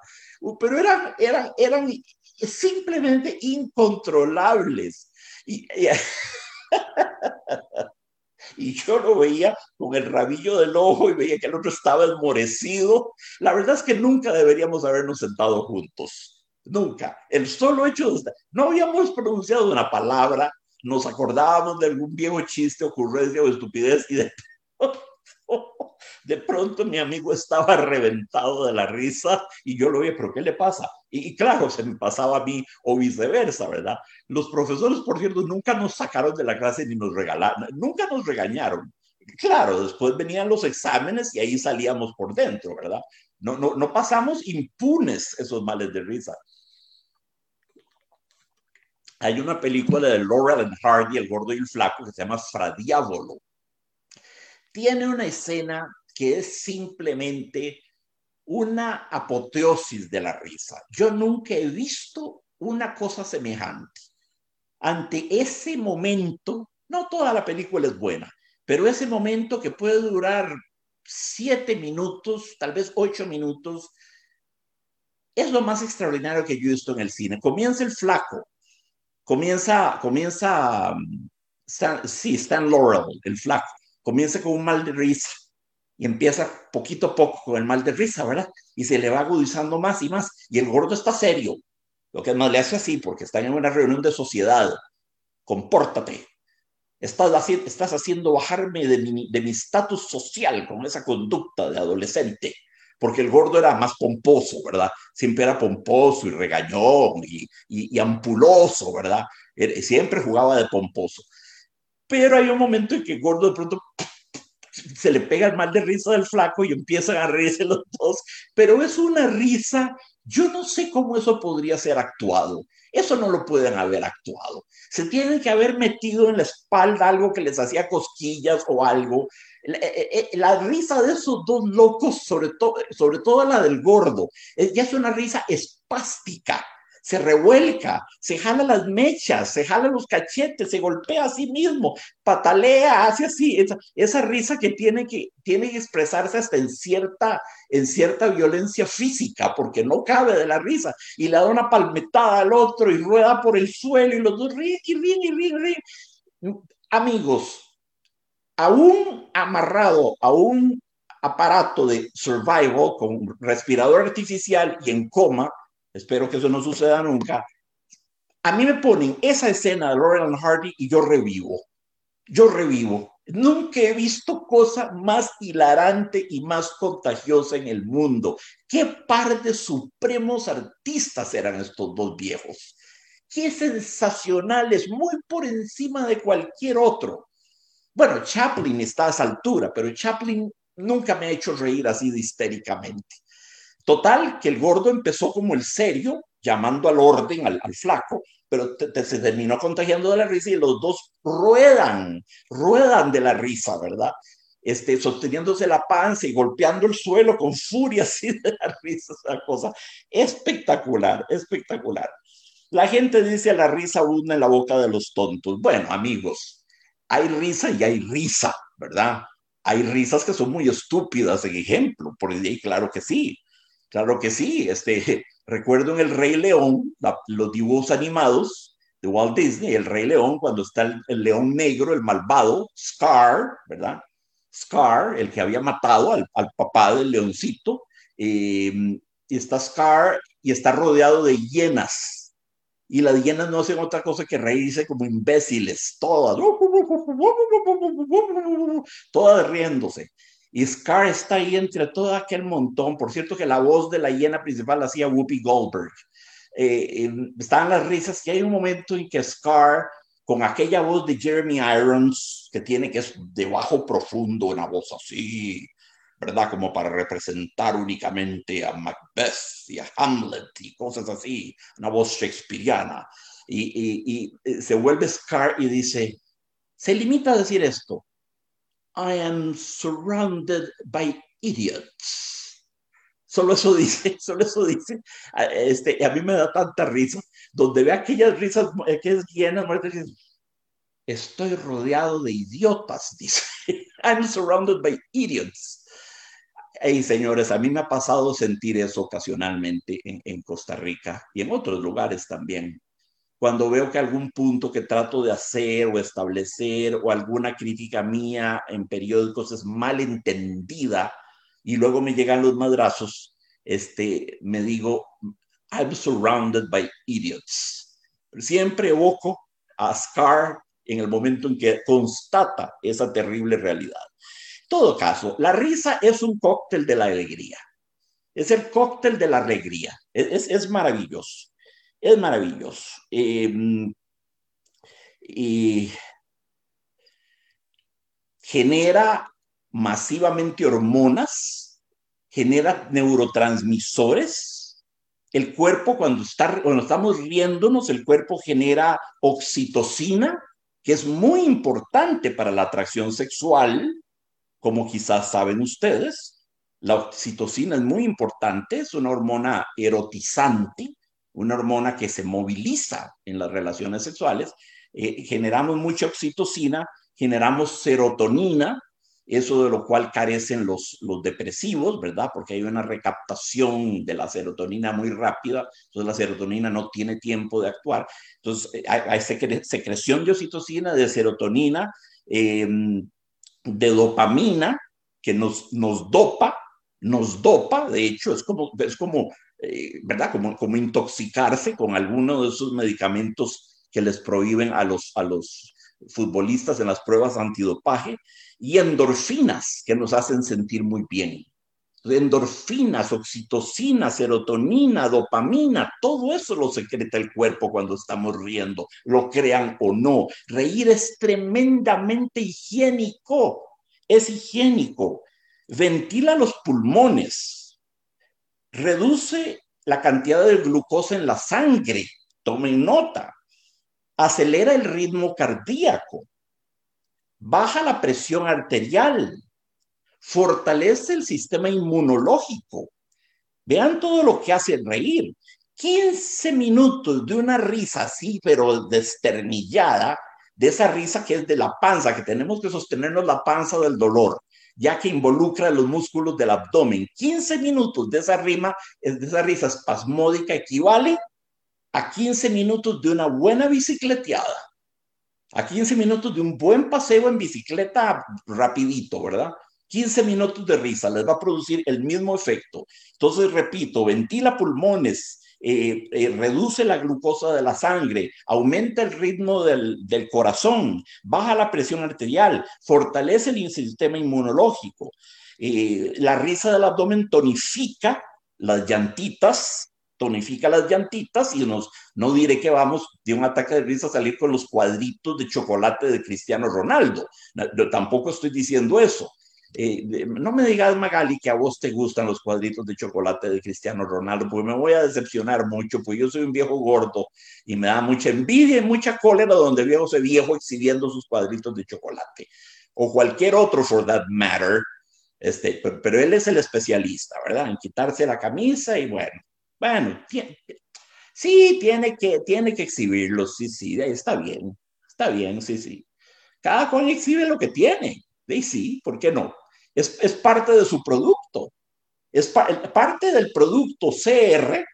uh, pero eran, eran, eran simplemente incontrolables. Y, yo lo veía con el rabillo del ojo y veía que el otro estaba esmorecido. La verdad es que nunca deberíamos habernos sentado juntos. Nunca. El solo hecho de no habíamos pronunciado una palabra, nos acordábamos de algún viejo chiste, ocurrencia o estupidez y de pronto, mi amigo estaba reventado de la risa y yo lo vi, pero ¿qué le pasa? Y, claro, se me pasaba a mí o viceversa, ¿verdad? Los profesores, por cierto, nunca nos sacaron de la clase ni nos regalaron, nunca nos regañaron. Claro, después venían los exámenes y ahí salíamos por dentro, ¿verdad? No, no, no pasamos impunes esos males de risa. Hay una película de Laurel and Hardy, el gordo y el flaco, que se llama Fradiávolo. Tiene una escena que es simplemente una apoteosis de la risa. Yo nunca he visto una cosa semejante. Ante ese momento, no toda la película es buena, pero ese momento que puede durar siete minutos, tal vez ocho minutos, es lo más extraordinario que yo he visto en el cine. Comienza el flaco comienza, comienza, um, sí, Stan Laurel, el flaco, comienza con un mal de risa y empieza poquito a poco con el mal de risa, ¿verdad? Y se le va agudizando más y más. Y el gordo está serio, lo que más le hace así, porque está en una reunión de sociedad. Compórtate. Estás, estás haciendo bajarme de mi estatus social con esa conducta de adolescente porque el gordo era más pomposo, ¿verdad? Siempre era pomposo y regañón y, ampuloso, ¿verdad? Siempre jugaba de pomposo. Pero hay un momento en que el gordo de pronto se le pega el mal de risa del flaco y empiezan a reírse los dos, pero es una risa, yo no sé cómo eso podría ser actuado. Eso no lo pueden haber actuado. Se tienen que haber metido en la espalda algo que les hacía cosquillas o algo. La, eh, eh, eh, risa de esos dos locos, sobre, todo sobre todo la del gordo, ya es una risa espástica. Se revuelca, se jala las mechas, se jala los cachetes, se golpea a sí mismo, patalea, hace así, esa, esa risa que tiene, que tiene que expresarse hasta en cierta, en cierta violencia física, porque no cabe de la risa, y le da una palmetada al otro y rueda por el suelo y los dos ríen y ríen y ríen, ríen. Amigos, aún amarrado a un aparato de survival con respirador artificial y en coma, espero que eso no suceda nunca, a mí me ponen esa escena de Laurel and Hardy y yo revivo, yo revivo. Nunca he visto cosa más hilarante y más contagiosa en el mundo. ¿Qué par de supremos artistas eran estos dos viejos? Qué sensacionales, muy por encima de cualquier otro. Bueno, Chaplin está a esa altura, pero Chaplin nunca me ha hecho reír así de histéricamente. Total, que el gordo empezó como el serio, llamando al orden al, flaco, pero se terminó contagiando de la risa y los dos ruedan, ruedan de la risa, ¿verdad? Este, sosteniéndose la panza y golpeando el suelo con furia así de la risa, esa cosa espectacular, espectacular. La gente dice la risa una en la boca de los tontos. Bueno, amigos, hay risa y hay risa, ¿verdad? Hay risas que son muy estúpidas, en ejemplo, por ahí claro que sí, claro que sí. Este, recuerdo en El Rey León, los dibujos animados de Walt Disney, El Rey León, cuando está el, león negro, el malvado, Scar, ¿verdad? Scar, el que había matado al, papá del leoncito, eh, y está Scar y está rodeado de hienas y las hienas no hacen otra cosa que reírse como imbéciles, todas, todas riéndose. Y Scar está ahí entre todo aquel montón. Por cierto que la voz de la hiena principal la hacía Whoopi Goldberg. Eh, estaban las risas y hay un momento en que Scar, con aquella voz de Jeremy Irons, que tiene que es de bajo profundo, una voz así, ¿verdad? Como para representar únicamente a Macbeth y a Hamlet y cosas así, una voz shakespeariana. Y, eh, se vuelve Scar y dice, se limita a decir esto, I am surrounded by idiots. Solo eso dice, solo eso dice. Este, a mí me da tanta risa, donde ve aquellas risas, aquellas llenas, estoy rodeado de idiotas, dice. I'm surrounded by idiots. Hey, señores, a mí me ha pasado sentir eso ocasionalmente en, Costa Rica y en otros lugares también. Cuando veo que algún punto que trato de hacer o establecer o alguna crítica mía en periódicos es mal entendida y luego me llegan los madrazos, este, me digo, I'm surrounded by idiots. Siempre evoco a Scar en el momento en que constata esa terrible realidad todo caso, la risa es un cóctel de la alegría. Es el cóctel de la alegría. Es, maravilloso. Es maravilloso. Em, y genera masivamente hormonas, genera neurotransmisores. El cuerpo, cuando, está, cuando estamos riéndonos, el cuerpo genera oxitocina, que es muy importante para la atracción sexual como quizás saben ustedes, la oxitocina es muy importante, es una hormona erotizante, una hormona que se moviliza en las relaciones sexuales. Eh, generamos mucha oxitocina, generamos serotonina, eso de lo cual carecen los, los depresivos, ¿verdad? Porque hay una recaptación de la serotonina muy rápida, entonces la serotonina no tiene tiempo de actuar. Entonces eh, hay, secreción de oxitocina, de serotonina, eh, de dopamina que nos, nos dopa, nos dopa, de hecho, es como, es como eh, ¿verdad? Como, como intoxicarse con alguno de esos medicamentos que les prohíben a los, a los futbolistas en las pruebas antidopaje, y endorfinas que nos hacen sentir muy bien. Endorfinas, oxitocina, serotonina, dopamina, todo eso lo secreta el cuerpo cuando estamos riendo, lo crean o no. Reír es tremendamente higiénico, es higiénico. Ventila los pulmones, reduce la cantidad de glucosa en la sangre, tomen nota, acelera el ritmo cardíaco, baja la presión arterial, fortalece el sistema inmunológico. Vean todo lo que hace reír. 15 minutos de una risa así, pero desternillada, de esa risa que es de la panza, que tenemos que sostenernos la panza del dolor, ya que involucra los músculos del abdomen. 15 minutos de esa rima, de esa risa espasmódica equivale a 15 minutos de una buena bicicleteada, a 15 minutos de un buen paseo en bicicleta rapidito, ¿verdad? 15 minutos de risa les va a producir el mismo efecto. Entonces, repito, ventila pulmones, eh, eh, reduce la glucosa de la sangre, aumenta el ritmo del, corazón, baja la presión arterial, fortalece el sistema inmunológico. Eh, la risa del abdomen tonifica las llantitas, tonifica las llantitas y nos, no diré que vamos de un ataque de risa a salir con los cuadritos de chocolate de Cristiano Ronaldo. tampoco estoy diciendo eso eh, no me digas, Magali, que a vos te gustan los cuadritos de chocolate de Cristiano Ronaldo, porque me voy a decepcionar mucho, porque yo soy un viejo gordo y me da mucha envidia y mucha cólera donde veo ese viejo exhibiendo sus cuadritos de chocolate, o cualquier otro, for that matter, este, pero, él es el especialista, ¿verdad? En quitarse la camisa y bueno, bueno, sí, tiene que, tiene que exhibirlo, sí, sí, está bien, está bien, sí, sí. Cada cual exhibe lo que tiene, sí, sí, ¿por qué no? Es, es parte de su producto, es parte del producto CR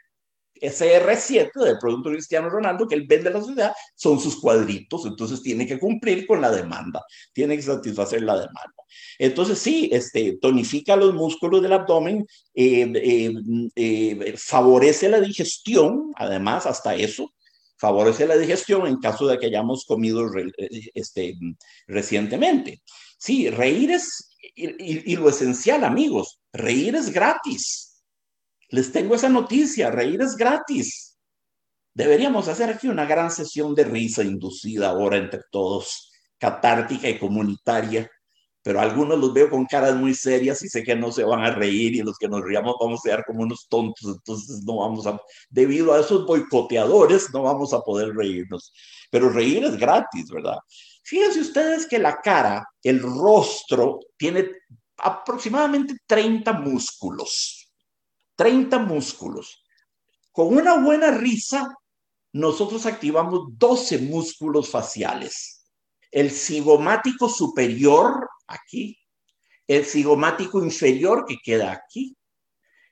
SR7 del producto Cristiano Ronaldo que él vende a la sociedad son sus cuadritos, entonces tiene que cumplir con la demanda, tiene que satisfacer la demanda. Entonces sí, este, tonifica los músculos del abdomen, eh, eh, eh, favorece la digestión, además hasta eso, favorece la digestión en caso de que hayamos comido este, recientemente. Sí, reír es, y lo esencial amigos, reír es gratis les tengo esa noticia, reír es gratis. Deberíamos hacer aquí una gran sesión de risa inducida ahora entre todos, catártica y comunitaria, pero algunos los veo con caras muy serias y sé que no se van a reír y los que nos riamos vamos a quedar como unos tontos, entonces no vamos a, debido a esos boicoteadores, no vamos a poder reírnos. Pero reír es gratis, ¿verdad? Fíjense ustedes que la cara, el rostro, tiene aproximadamente 30 músculos. 30 músculos. Con una buena risa, nosotros activamos 12 músculos faciales. El cigomático superior, aquí, el cigomático inferior, que queda aquí,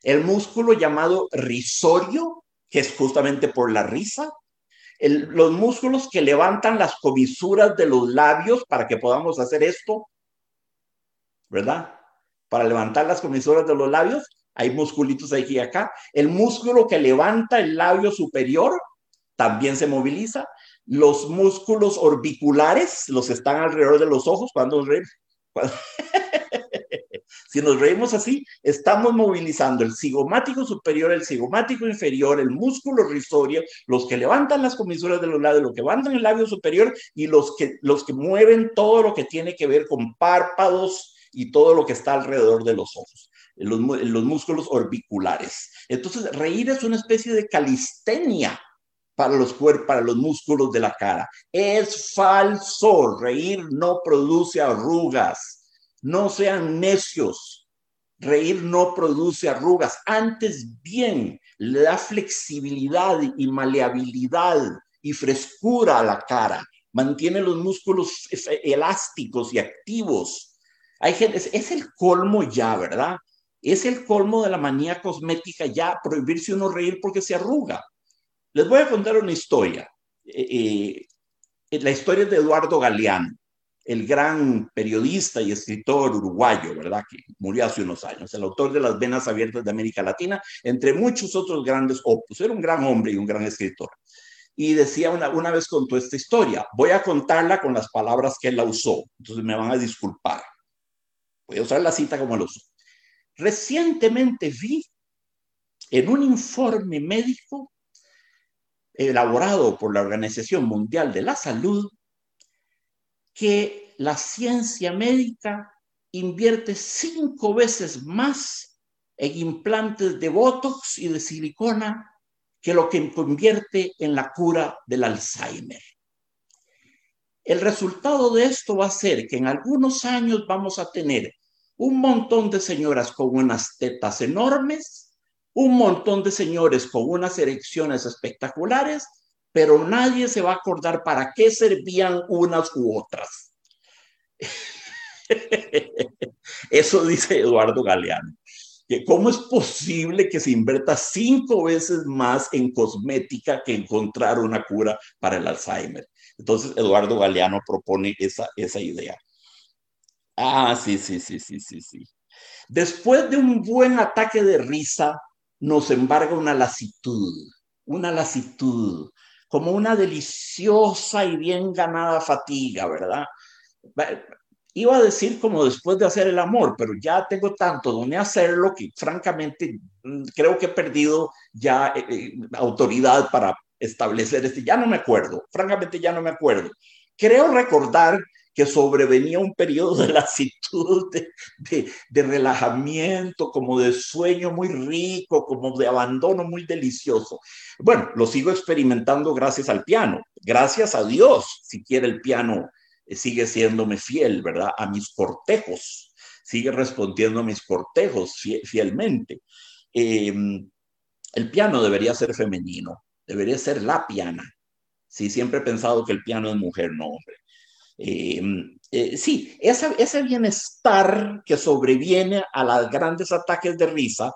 el músculo llamado risorio, que es justamente por la risa, los músculos que levantan las comisuras de los labios para que podamos hacer esto, ¿verdad? Para levantar las comisuras de los labios, hay musculitos aquí y acá. El músculo que levanta el labio superior también se moviliza. Los músculos orbiculares, los están alrededor de los ojos, cuando reímos, si nos reímos así, estamos movilizando el cigomático superior, el cigomático inferior, el músculo risorio, los que levantan las comisuras de los labios, los que levantan el labio superior y los que, los que mueven todo lo que tiene que ver con párpados y todo lo que está alrededor de los ojos los, los músculos orbiculares. Entonces, reír es una especie de calistenia para los, para los músculos de la cara. Es falso, reír no produce arrugas. No sean necios. Reír no produce arrugas. Antes bien, le da flexibilidad y maleabilidad y frescura a la cara. Mantiene los músculos elásticos y activos. Hay gente, es el colmo ya, ¿verdad? Es el colmo de la manía cosmética ya prohibirse uno reír porque se arruga. Les voy a contar una historia. Eh, eh, la historia de Eduardo Galeano, el gran periodista y escritor uruguayo, ¿verdad? Que murió hace unos años, el autor de Las Venas Abiertas de América Latina, entre muchos otros grandes opus. Era un gran hombre y un gran escritor. Y decía una, una vez contó esta historia. Voy a contarla con las palabras que él la usó. Entonces me van a disculpar. Voy a usar la cita como lo usó. Recientemente vi en un informe médico elaborado por la Organización Mundial de la Salud que la ciencia médica invierte cinco veces más en implantes de Botox y de silicona que lo que invierte en la cura del Alzheimer. El resultado de esto va a ser que en algunos años vamos a tener un montón de señoras con unas tetas enormes, un montón de señores con unas erecciones espectaculares, pero nadie se va a acordar para qué servían unas u otras. Eso dice Eduardo Galeano. ¿Cómo es posible que se invierta cinco veces más en cosmética que encontrar una cura para el Alzheimer? Entonces, Eduardo Galeano propone esa, esa idea. Ah, sí, sí, sí, sí, sí, sí. Después de un buen ataque de risa, nos embarga una lasitud, una lasitud, como una deliciosa y bien ganada fatiga, ¿verdad? Iba a decir como después de hacer el amor, pero ya tengo tanto donde hacerlo que francamente mm, creo que he perdido ya eh, eh, autoridad para establecer este, ya no me acuerdo, francamente ya no me acuerdo. Creo recordar que sobrevenía un periodo de lasitud, de, relajamiento, como de sueño muy rico, como de abandono muy delicioso. Bueno, lo sigo experimentando gracias al piano, gracias a Dios, si quiere el piano eh, sigue siéndome fiel, ¿verdad? A mis cortejos, sigue respondiendo a mis cortejos fielmente. Em, el piano debería ser femenino, debería ser la piana. Sí, siempre he pensado que el piano es mujer, no hombre. Em, eh, sí, ese bienestar que sobreviene a los grandes ataques de risa,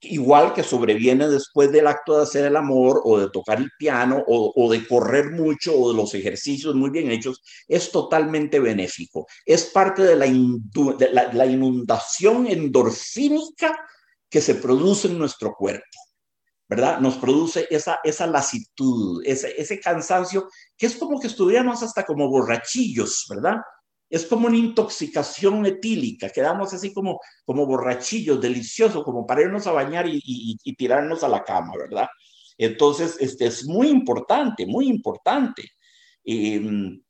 igual que sobreviene después del acto de hacer el amor o de tocar el piano o, de correr mucho o de los ejercicios muy bien hechos, es totalmente benéfico. Es parte de la, la inundación endorfínica que se produce en nuestro cuerpo. ¿Verdad? Nos produce esa, esa lasitud, ese, ese cansancio, que es como que estuviéramos hasta como borrachillos, ¿verdad? Es como una intoxicación etílica, quedamos así como, como borrachillos, deliciosos, como para irnos a bañar y, y, tirarnos a la cama, ¿verdad? Entonces, este es muy importante, muy importante. Em,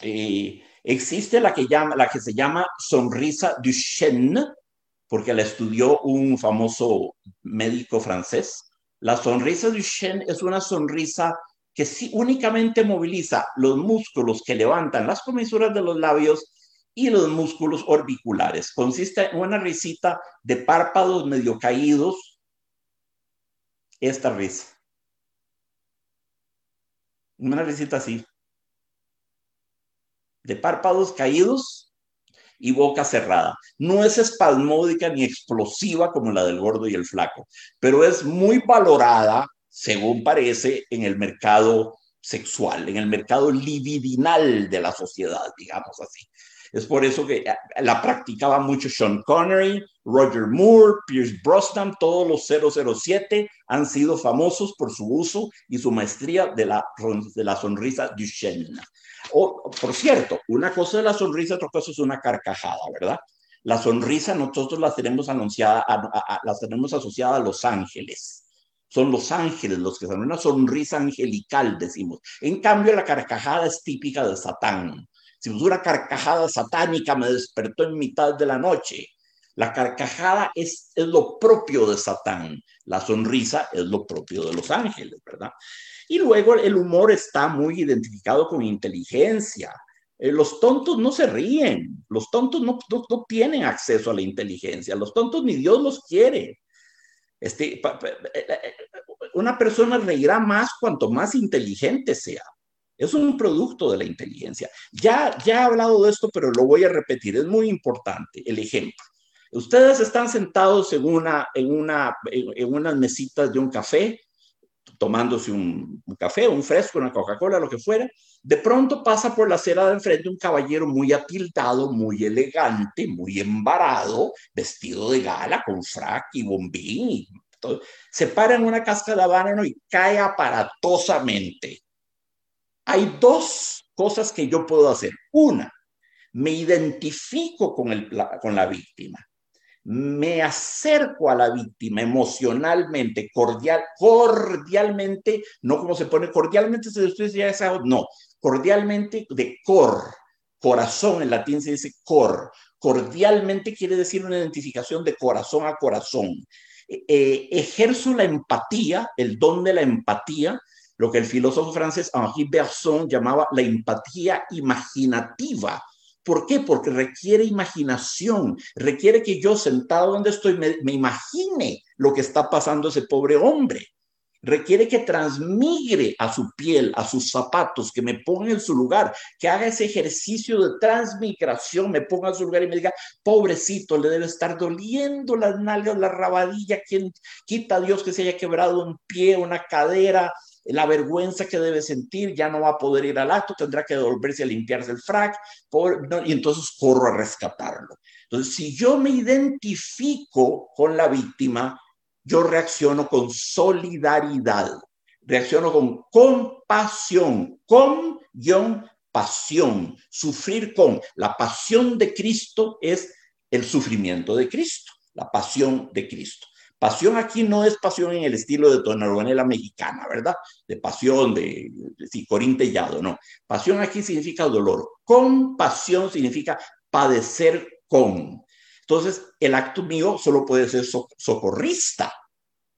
eh, existe la que, llama, la que se llama sonrisa Duchenne, porque la estudió un famoso médico francés. La sonrisa Duchenne es una sonrisa que únicamente moviliza los músculos que levantan las comisuras de los labios y los músculos orbiculares. Consiste en una risita de párpados medio caídos. Esta risa. Una risita así. De párpados caídos y boca cerrada. No es espasmódica ni explosiva como la del gordo y el flaco, pero es muy valorada, según parece, en el mercado sexual, en el mercado libidinal de la sociedad, digamos así. Es por eso que eh, la practicaba mucho Sean Connery, Roger Moore, Pierce Brosnan, todos los 007 han sido famosos por su uso y su maestría de la, de la sonrisa Duchenne. O, por cierto, una cosa es la sonrisa, otra cosa es una carcajada, ¿verdad? La sonrisa nosotros la tenemos anunciada, la tenemos asociada a los ángeles. Son los ángeles los que son una sonrisa angelical, decimos. En cambio, la carcajada es típica de Satán. Si una carcajada satánica me despertó en mitad de la noche. La carcajada es, es lo propio de Satán. La sonrisa es lo propio de los ángeles, ¿verdad? Y luego el humor está muy identificado con inteligencia. Eh, los tontos no se ríen, los tontos no, no, tienen acceso a la inteligencia, los tontos ni Dios los quiere. Este, eh, eh, una persona reirá más cuanto más inteligente sea. Es un producto de la inteligencia. Ya, ya he hablado de esto, pero lo voy a repetir. Es muy importante el ejemplo. Ustedes están sentados en, una, en, una, en unas mesitas de un café tomándose un, café, un fresco, una Coca-Cola, lo que fuera, de pronto pasa por la acera de enfrente un caballero muy atildado, muy elegante, muy embarado, vestido de gala, con frac y bombín, se para en una casca de habano y cae aparatosamente. Hay dos cosas que yo puedo hacer. Una, me identifico con, el, con la víctima me acerco a la víctima emocionalmente, cordial, cordialmente, no como se pone cordialmente, se usted ya esa, no, cordialmente de cor, corazón, en latín se dice cor, cordialmente quiere decir una identificación de corazón a corazón. Eh, eh, ejerzo la empatía, el don de la empatía, lo que el filósofo francés Henri Bergson llamaba la empatía imaginativa, ¿Por qué? Porque requiere imaginación, requiere que yo sentado donde estoy me, imagine lo que está pasando ese pobre hombre. Requiere que transmigre a su piel, a sus zapatos, que me ponga en su lugar, que haga ese ejercicio de transmigración, me ponga en su lugar y me diga, pobrecito, le debe estar doliendo las nalgas, la rabadilla, quien quita a Dios que se haya quebrado un pie, una cadera, la vergüenza que debe sentir, ya no va a poder ir al acto, tendrá que devolverse a limpiarse el frac, y entonces corro a rescatarlo. Entonces, si yo me identifico con la víctima, yo reacciono con solidaridad, reacciono con compasión, con guion pasión, sufrir con. La pasión de Cristo es el sufrimiento de Cristo, la pasión de Cristo. Pasión aquí no es pasión en el estilo de tonalonela mexicana, ¿verdad? De pasión, de, de sí, corintellado, no. Pasión aquí significa dolor. Compasión significa padecer con. Entonces, el acto mío solo puede ser socorrista.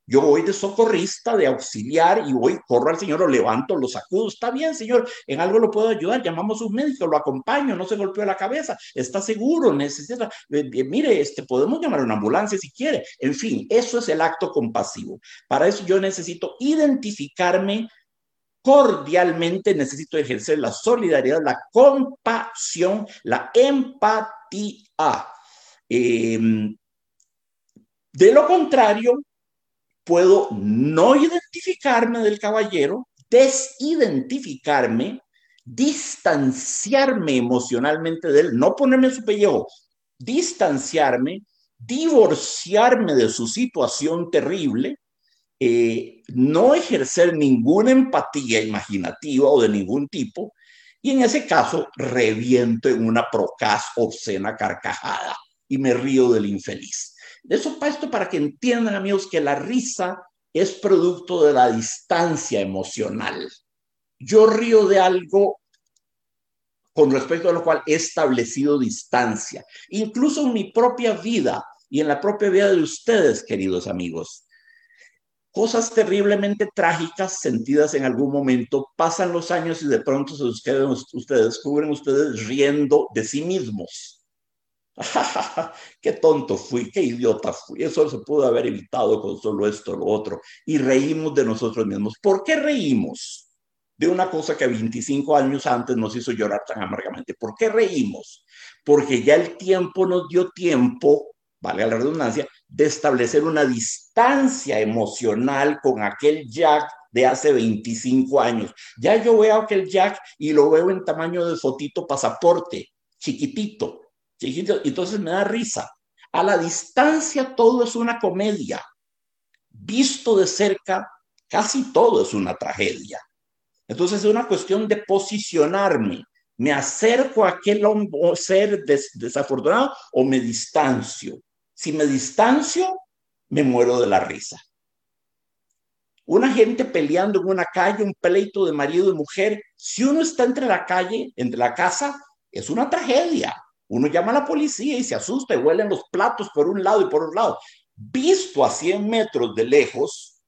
Yo voy de socorrista, de auxiliar y voy, corro al Señor, lo levanto, lo sacudo. Está bien, Señor, en algo lo puedo ayudar. Llamamos a un médico, lo acompaño, no se golpeó la cabeza, está seguro, necesita. Eh, eh, mire, este, podemos llamar a una ambulancia si quiere. En fin, eso es el acto compasivo. Para eso yo necesito identificarme cordialmente, necesito ejercer la solidaridad, la compasión, la empatía. Em, de lo contrario, puedo no identificarme del caballero, desidentificarme, distanciarme emocionalmente de él, no ponerme en su pellejo, distanciarme, divorciarme de su situación terrible, eh, no ejercer ninguna empatía imaginativa o de ningún tipo, y en ese caso reviento en una procaz obscena carcajada y me río del infeliz. Eso para esto para que entiendan, amigos, que la risa es producto de la distancia emocional. Yo río de algo con respecto a lo cual he establecido distancia, incluso en mi propia vida y en la propia vida de ustedes, queridos amigos. Cosas terriblemente trágicas sentidas en algún momento, pasan los años y de pronto se ustedes, ustedes descubren ustedes riendo de sí mismos qué tonto fui, qué idiota fui. Eso se pudo haber evitado con solo esto, lo otro. Y reímos de nosotros mismos. ¿Por qué reímos? De una cosa que 25 años antes nos hizo llorar tan amargamente. ¿Por qué reímos? Porque ya el tiempo nos dio tiempo, valga la redundancia, de establecer una distancia emocional con aquel Jack de hace 25 años. Ya yo veo aquel Jack y lo veo en tamaño de fotito pasaporte, chiquitito, entonces me da risa. A la distancia todo es una comedia. Visto de cerca, casi todo es una tragedia. Entonces es una cuestión de posicionarme. ¿Me acerco a aquel ser desafortunado o me distancio? Si me distancio, me muero de la risa. Una gente peleando en una calle, un pleito de marido y mujer, si uno está entre la calle, entre la casa, es una tragedia. Uno llama a la policía y se asusta y huelen los platos por un lado y por otro lado. Visto a 100 metros de lejos,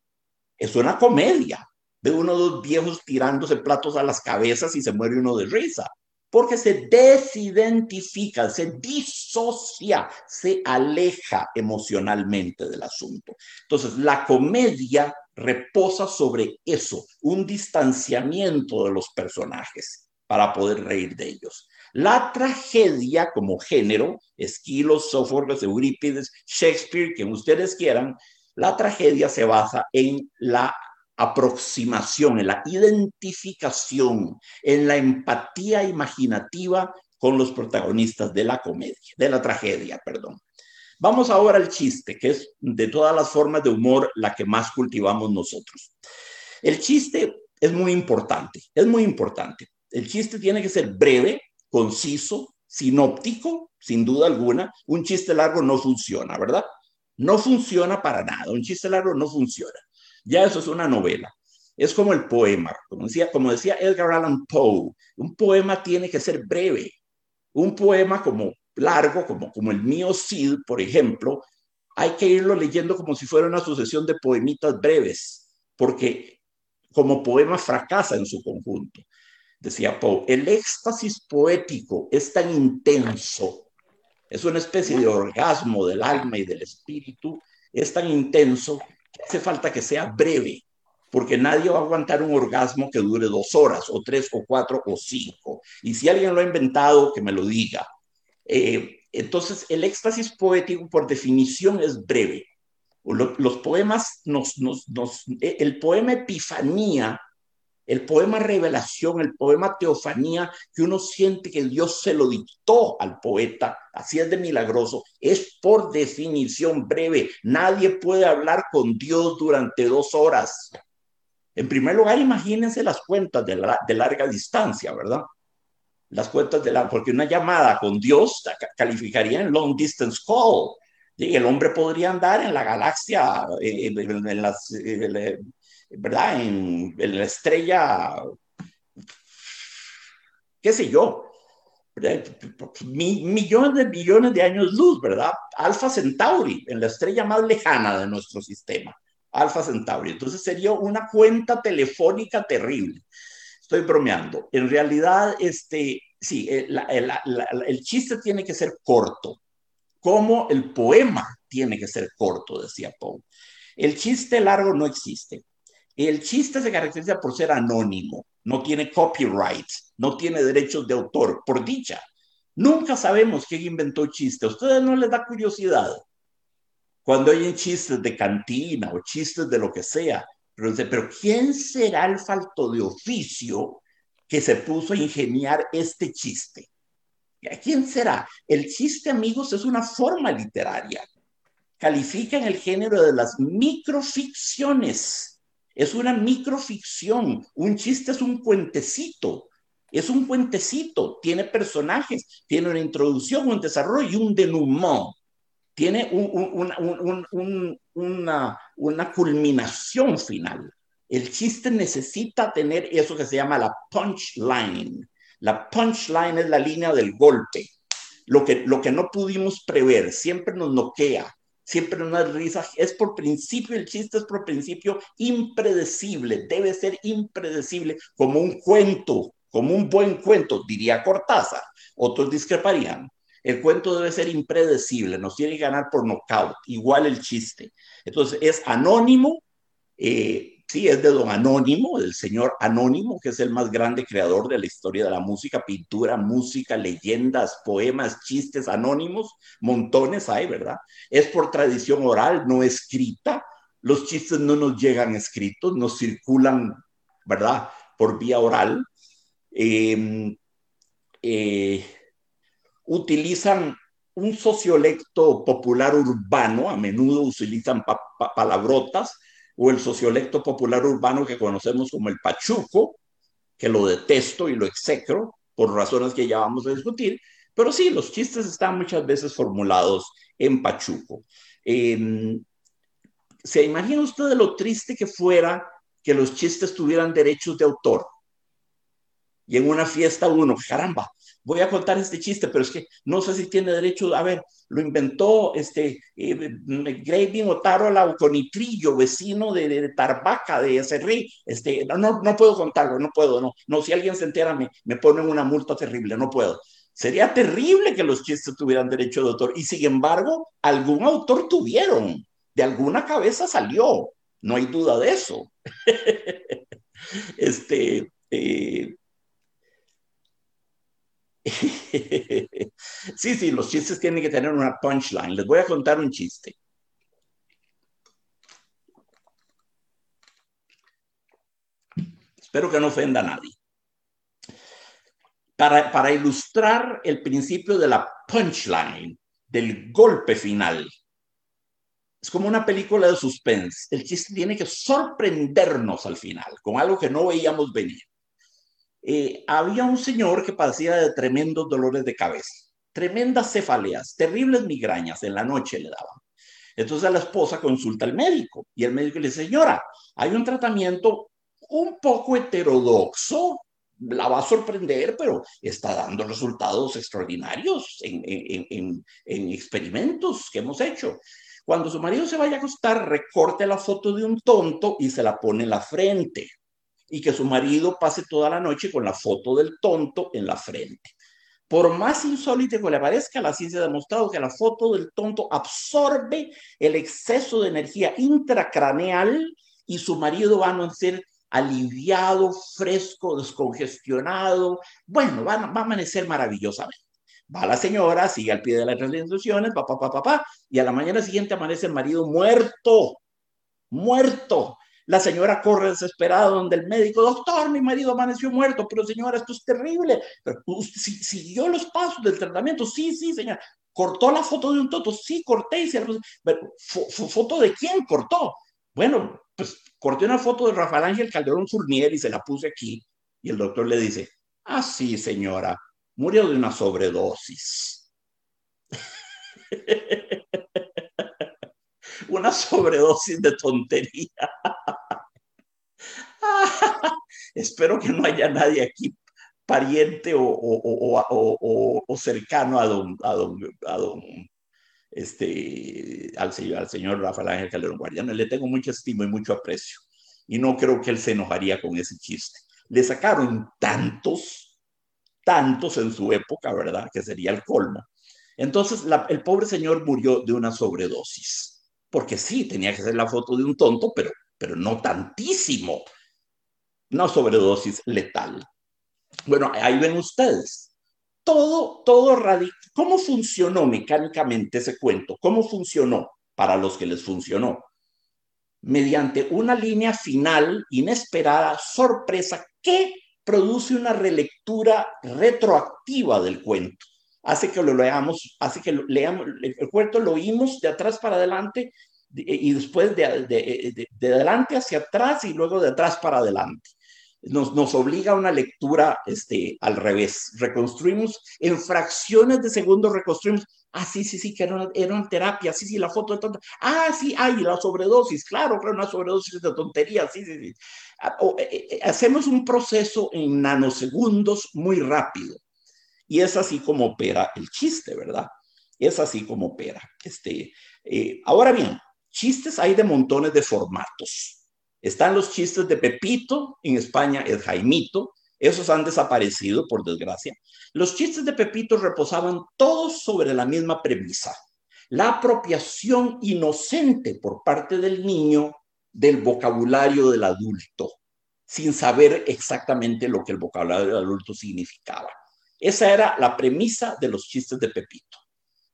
es una comedia. Ve uno de dos viejos tirándose platos a las cabezas y se muere uno de risa. Porque se desidentifica, se disocia, se aleja emocionalmente del asunto. Entonces, la comedia reposa sobre eso, un distanciamiento de los personajes para poder reír de ellos. La tragedia como género, Esquilo, Sófocles, Eurípides, Shakespeare, quien ustedes quieran, la tragedia se basa en la aproximación, en la identificación, en la empatía imaginativa con los protagonistas de la comedia, de la tragedia, perdón. Vamos ahora al chiste, que es de todas las formas de humor la que más cultivamos nosotros. El chiste es muy importante, es muy importante. El chiste tiene que ser breve, conciso, sinóptico, sin duda alguna. Un chiste largo no funciona, ¿verdad? No funciona para nada. Un chiste largo no funciona. Ya eso es una novela. Es como el poema. Como decía, como decía Edgar Allan Poe, un poema tiene que ser breve. Un poema como largo, como, como el mío Cid, por ejemplo, hay que irlo leyendo como si fuera una sucesión de poemitas breves, porque como poema fracasa en su conjunto decía Poe, el éxtasis poético es tan intenso, es una especie de orgasmo del alma y del espíritu, es tan intenso que hace falta que sea breve, porque nadie va a aguantar un orgasmo que dure dos horas, o tres, o cuatro, o cinco. Y si alguien lo ha inventado, que me lo diga. Eh, entonces, el éxtasis poético, por definición, es breve. Los, poemas nos, nos, nos, el poema Epifanía el poema Revelación, el poema Teofanía, que uno siente que Dios se lo dictó al poeta, así es de milagroso, es por definición breve. Nadie puede hablar con Dios durante dos horas. En primer lugar, imagínense las cuentas de, larga distancia, ¿verdad? Las cuentas de la, porque una llamada con Dios calificaría en long distance call. Y el hombre podría andar en la galaxia, en, las, ¿verdad? En, la estrella, qué sé yo, millones de millones de años luz, ¿verdad? Alfa Centauri, en la estrella más lejana de nuestro sistema, Alfa Centauri. Entonces sería una cuenta telefónica terrible. Estoy bromeando. En realidad, este, sí, eh, el chiste tiene que ser corto, como el poema tiene que ser corto, decía Poe. El chiste largo no existe. El chiste se caracteriza por ser anónimo, no tiene copyright, no tiene derechos de autor, por dicha. Nunca sabemos quién inventó chiste. A ustedes no les da curiosidad. Cuando hay chistes de cantina o chistes de lo que sea, pero, ¿quién será el falto de oficio que se puso a ingeniar este chiste? ¿Quién será? El chiste, amigos, es una forma literaria. Califica en el género de las microficciones. Es una microficción. Un chiste es un cuentecito. Es un cuentecito. Tiene personajes, tiene una introducción, un desarrollo y un denouement. Tiene una, una culminación final. El chiste necesita tener eso que se llama la punchline la punchline es la línea del golpe. Lo que, lo que no pudimos prever, siempre nos noquea, siempre nos risa. Es por principio, el chiste es por principio impredecible, debe ser impredecible, como un cuento, como un buen cuento, diría Cortázar. Otros discreparían. El cuento debe ser impredecible, nos tiene que ganar por nocaut, igual el chiste. Entonces es anónimo, eh, Sí, es de don Anónimo, del señor Anónimo, que es el más grande creador de la historia de la música, pintura, música, leyendas, poemas, chistes anónimos, montones hay, ¿verdad? Es por tradición oral, no escrita. Los chistes no nos llegan escritos, nos circulan, ¿verdad? Por vía oral. Em, eh, utilizan un sociolecto popular urbano, a menudo utilizan palabrotas, o el sociolecto popular urbano que conocemos como el pachuco, que lo detesto y lo execro por razones que ya vamos a discutir, pero sí, los chistes están muchas veces formulados en pachuco. Eh, ¿Se imagina usted de lo triste que fuera que los chistes tuvieran derechos de autor? Y en una fiesta uno, caramba, voy a contar este chiste, pero es que no sé si tiene derecho, a ver, lo inventó este eh, Graving Otárola Conitrillo, vecino de, de, Tarbaca, de Cerrí, este, no, no, puedo contarlo, no puedo, no, no, si alguien se entera me, me ponen una multa terrible, no puedo. Sería terrible que los chistes tuvieran derecho de autor y sin embargo, algún autor tuvieron, de alguna cabeza salió, no hay duda de eso. este, eh, sí, sí, los chistes tienen que tener una punchline. Les voy a contar un chiste. Espero que no ofenda a nadie. Para, para ilustrar el principio de la punchline, del golpe final, es como una película de suspense. El chiste tiene que sorprendernos al final, con algo que no veíamos venir. Eh, había un señor que padecía de tremendos dolores de cabeza, tremendas cefaleas, terribles migrañas en la noche le daban. Entonces la esposa consulta al médico y el médico le dice, señora, hay un tratamiento un poco heterodoxo, la va a sorprender, pero está dando resultados extraordinarios en, en, en, experimentos que hemos hecho. Cuando su marido se vaya a acostar, recorte la foto de un tonto y se la pone en la frente y que su marido pase toda la noche con la foto del tonto en la frente. Por más insólito que le parezca, la ciencia ha demostrado que la foto del tonto absorbe el exceso de energía intracraneal y su marido va a ser aliviado, fresco, descongestionado. Bueno, va, a amanecer maravillosamente. Va la señora, sigue al pie de las instrucciones, papá, papá, papá, y a la mañana siguiente amanece el marido muerto, muerto. La señora corre desesperada donde el médico, doctor, mi marido amaneció muerto, pero señora, esto es terrible. Pero, ¿Siguió los pasos del tratamiento? Sí, sí, señora. ¿Cortó la foto de un toto? Sí, corté. Y se... pero, ¿Foto de quién cortó? Bueno, pues corté una foto de Rafael Ángel Calderón Fournier y se la puse aquí. Y el doctor le dice, ah, sí, señora, murió de una sobredosis. una sobredosis de tontería. Espero que no haya nadie aquí pariente o, o, cercano a don, a don, a don este, al, señor, al señor Rafael Ángel Calderón Guardiano. Le tengo mucha estima y mucho aprecio. Y no creo que él se enojaría con ese chiste. Le sacaron tantos, tantos en su época, ¿verdad? Que sería el colmo. Entonces, el pobre señor murió de una sobredosis. Porque sí, tenía que ser la foto de un tonto, pero, pero no tantísimo. Una sobredosis letal. Bueno, ahí ven ustedes. Todo, todo radica. ¿Cómo funcionó mecánicamente ese cuento? ¿Cómo funcionó para los que les funcionó? Mediante una línea final inesperada, sorpresa, que produce una relectura retroactiva del cuento. Hace que lo leamos, hace que leamos, el cuento lo oímos de atrás para adelante y después de, de, de adelante hacia atrás y luego de atrás para adelante nos, nos obliga a una lectura este, al revés. Reconstruimos en fracciones de segundos, reconstruimos. Ah, sí, sí, sí, que era una, era una terapia. Sí, sí, la foto de tonta. Ah, sí, ay, la sobredosis. Claro, era una sobredosis de tonterías. Sí, sí, sí. Ah, eh, eh, eh, hacemos un proceso en nanosegundos muy rápido. Y es así como opera el chiste, ¿verdad? Es así como opera. Este, ahora bien, chistes hay de montones de formatos. Están los chistes de Pepito, en España es Jaimito, esos han desaparecido, por desgracia. Los chistes de Pepito reposaban todos sobre la misma premisa, la apropiación inocente por parte del niño del vocabulario del adulto, sin saber exactamente lo que el vocabulario del adulto significaba. Esa era la premisa de los chistes de Pepito.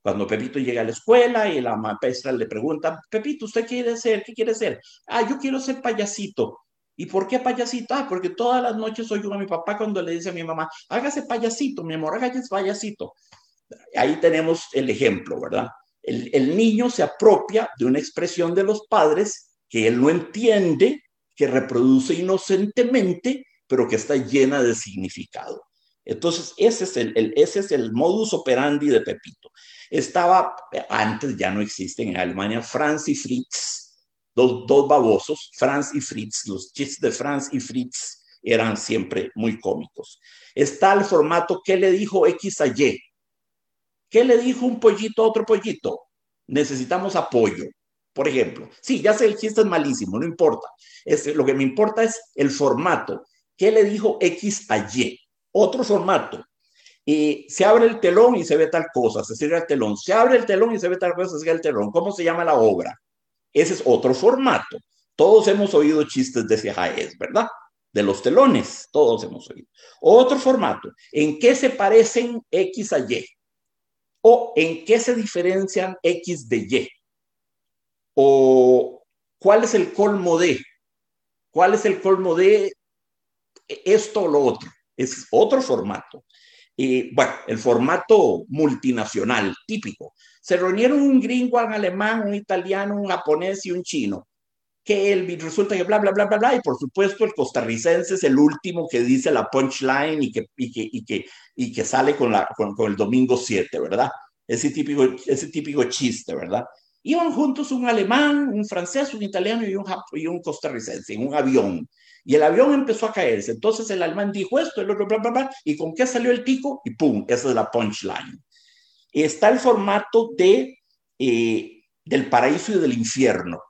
Cuando Pepito llega a la escuela y la maestra le pregunta, Pepito, ¿usted quiere ser? ¿Qué quiere ser? Ah, yo quiero ser payasito. ¿Y por qué payasito? Ah, porque todas las noches oigo a mi papá cuando le dice a mi mamá, hágase payasito, mi amor, hágase payasito. Ahí tenemos el ejemplo, ¿verdad? El, el niño se apropia de una expresión de los padres que él no entiende, que reproduce inocentemente, pero que está llena de significado. Entonces, ese es el, ese es el modus operandi de Pepito. Estaba, antes ya no existen en Alemania, Franz y Fritz, dos, dos babosos, Franz y Fritz, los chistes de Franz y Fritz eran siempre muy cómicos. Está el formato, ¿qué le dijo X a Y? ¿Qué le dijo un pollito a otro pollito? Necesitamos apoyo. Por ejemplo, sí, ya sé, el chiste es malísimo, no importa. Lo que me importa es el formato. ¿Qué le dijo X a Y? Otro formato. Y se abre el telón y se ve tal cosa, se cierra el telón. Se abre el telón y se ve tal cosa, se cierra el telón. ¿Cómo se llama la obra? Ese es otro formato. Todos hemos oído chistes de Jaez, ¿verdad? De los telones, todos hemos oído. Otro formato. ¿En qué se parecen X a Y? ¿O en qué se diferencian X de Y? ¿O cuál es el colmo de? ¿Cuál es el colmo de esto o lo otro? Es otro formato. Y bueno, el formato multinacional típico. Se reunieron un gringo, un alemán, un italiano, un japonés y un chino. Que el, resulta que bla, bla, bla, bla, bla. Y por supuesto, el costarricense es el último que dice la punchline y que, y que, y que, y que sale con, la, con, con el domingo 7, ¿verdad? Ese típico, ese típico chiste, ¿verdad? Iban juntos un alemán, un francés, un italiano y un, y un costarricense en un avión. Y el avión empezó a caerse. Entonces el alemán dijo esto, el otro, bla, bla, bla, y con qué salió el tico, y pum, esa es la punchline. Está el formato de, eh, del paraíso y del infierno.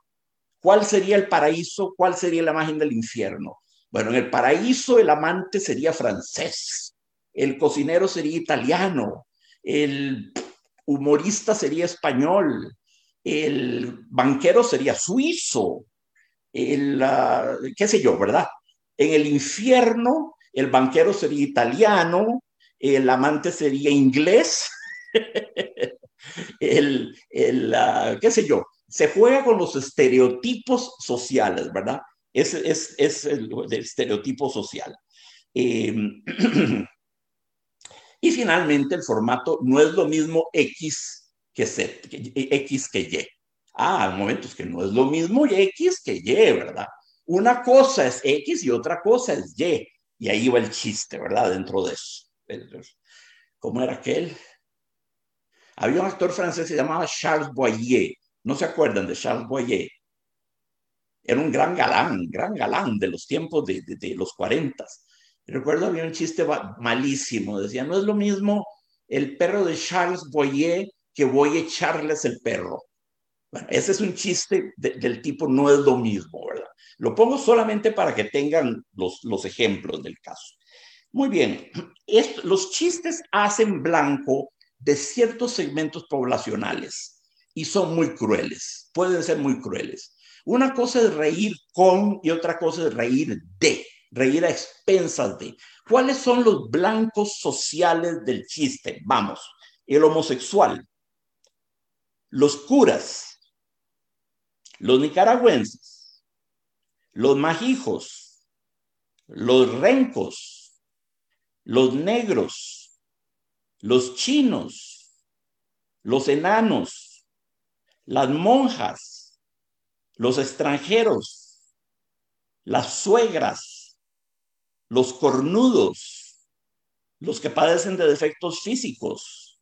¿Cuál sería el paraíso? ¿Cuál sería la imagen del infierno? Bueno, en el paraíso el amante sería francés, el cocinero sería italiano, el humorista sería español, el banquero sería suizo, el, qué sé yo, ¿verdad? En el infierno, el banquero sería italiano, el amante sería inglés, el, el qué sé yo, se juega con los estereotipos sociales, ¿verdad? Es, es, es el, estereotipo social. Em, y finalmente, el formato no es lo mismo X que, Z, X que Y. Ah, hay momentos que no es lo mismo X que Y, ¿verdad? Una cosa es X y otra cosa es Y. Y ahí va el chiste, ¿verdad? Dentro de eso. ¿Cómo era aquel? Había un actor francés que se llamaba Charles Boyer. ¿No se acuerdan de Charles Boyer? Era un gran galán, gran galán de los tiempos de, los 40. Recuerdo había un chiste malísimo, decía, no es lo mismo el perro de Charles Boyer que voy a echarles el perro. Bueno, ese es un chiste del tipo no es lo mismo, ¿verdad? Lo pongo solamente para que tengan los, los ejemplos del caso. Muy bien, los chistes hacen blanco de ciertos segmentos poblacionales y son muy crueles, pueden ser muy crueles. Una cosa es reír con y otra cosa es reír de, reír a expensas de. ¿Cuáles son los blancos sociales del chiste? Vamos, el homosexual, los curas, los nicaragüenses, los majijos, los rencos, los negros, los chinos, los enanos, las monjas, los extranjeros, las suegras, los cornudos, los que padecen de defectos físicos,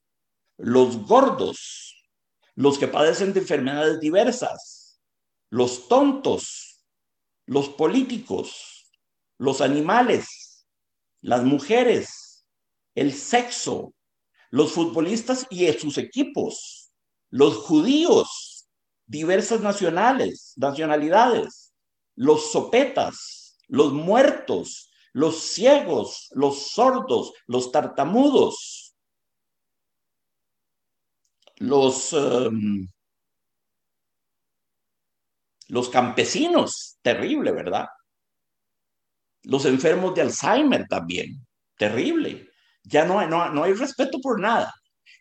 los gordos, los que padecen de enfermedades diversas, los tontos, los políticos, los animales, las mujeres, el sexo, los futbolistas y sus equipos, los judíos, diversas nacionales, nacionalidades, los sopetas, los muertos, los ciegos, los sordos, los tartamudos, los, em, los campesinos, terrible, ¿verdad? Los enfermos de Alzheimer también, terrible. Ya no hay, no, no hay respeto por nada.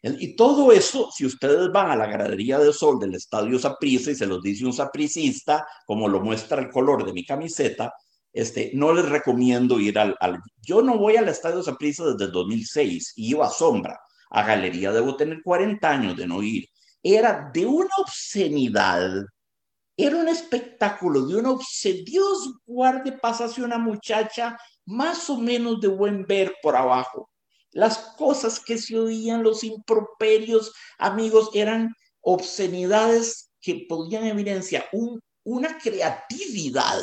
Y todo eso, si ustedes van a la gradería de sol del Estadio Saprissa y se los dice un sapricista, como lo muestra el color de mi camiseta, este, no les recomiendo ir al. Yo no voy al Estadio Saprissa desde el 2006 y iba a sombra a galería debo tener 40 años de no ir, era de una obscenidad, era un espectáculo de una obscenidad. Dios guarde, pasase una muchacha más o menos de buen ver por abajo. Las cosas que se oían, los improperios, amigos, eran obscenidades que podían evidenciar una creatividad.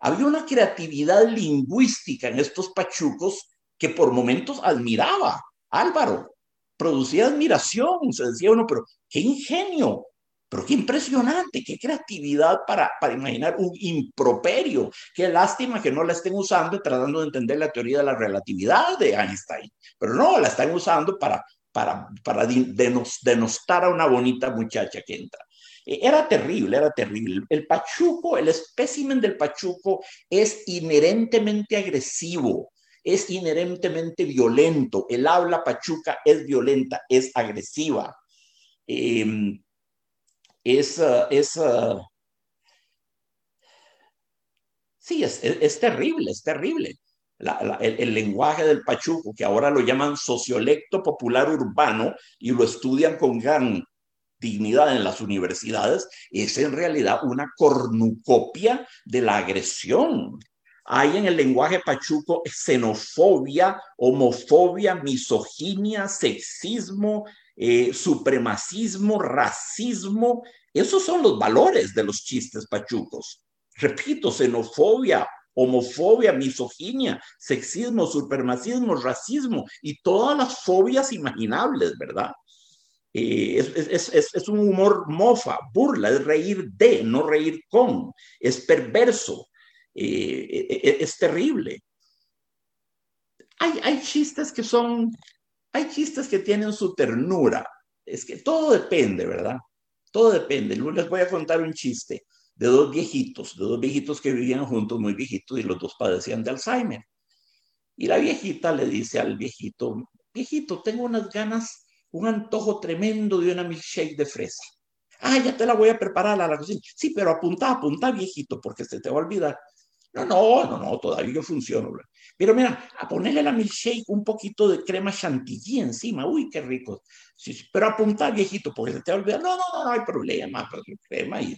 Había una creatividad lingüística en estos pachucos que por momentos admiraba. Álvaro, producía admiración, se decía uno, pero qué ingenio, pero qué impresionante, qué creatividad para, para imaginar un improperio. Qué lástima que no la estén usando tratando de entender la teoría de la relatividad de Einstein. Pero no, la están usando para, para, para denostar a una bonita muchacha que entra. E, era terrible, era terrible. El pachuco, el espécimen del pachuco es inherentemente agresivo es inherentemente violento. El habla pachuca es violenta, es agresiva. Em, es, uh, es uh, sí, es, es, terrible, es terrible. el, lenguaje del pachuco, que ahora lo llaman sociolecto popular urbano y lo estudian con gran dignidad en las universidades, es en realidad una cornucopia de la agresión hay en el lenguaje pachuco xenofobia, homofobia, misoginia, sexismo, eh, supremacismo, racismo. Esos son los valores de los chistes pachucos. Repito, xenofobia, homofobia, misoginia, sexismo, supremacismo, racismo y todas las fobias imaginables, ¿verdad? Eh, es, un humor mofa, burla, es reír de, no reír con, es perverso, eh, e, e, es terrible. Hay chistes que son, hay chistes que tienen su ternura. Es que todo depende, ¿verdad? Todo depende. Les voy a contar un chiste de dos viejitos, de dos viejitos que vivían juntos, muy viejitos, y los dos padecían de Alzheimer. Y la viejita le dice al viejito, viejito, tengo unas ganas, un antojo tremendo de una milkshake de fresa. Ah, ya te la voy a preparar a la cocina. Sí, pero apunta, apunta, viejito, porque se te va a olvidar. No, no, no, no, todavía yo funciono. Pero mira, a ponerle la milkshake un poquito de crema chantilly encima. Uy, qué rico. Pero apunta, viejito, porque se te va a olvidar. No, no, no, no hay problema. Pues, crema y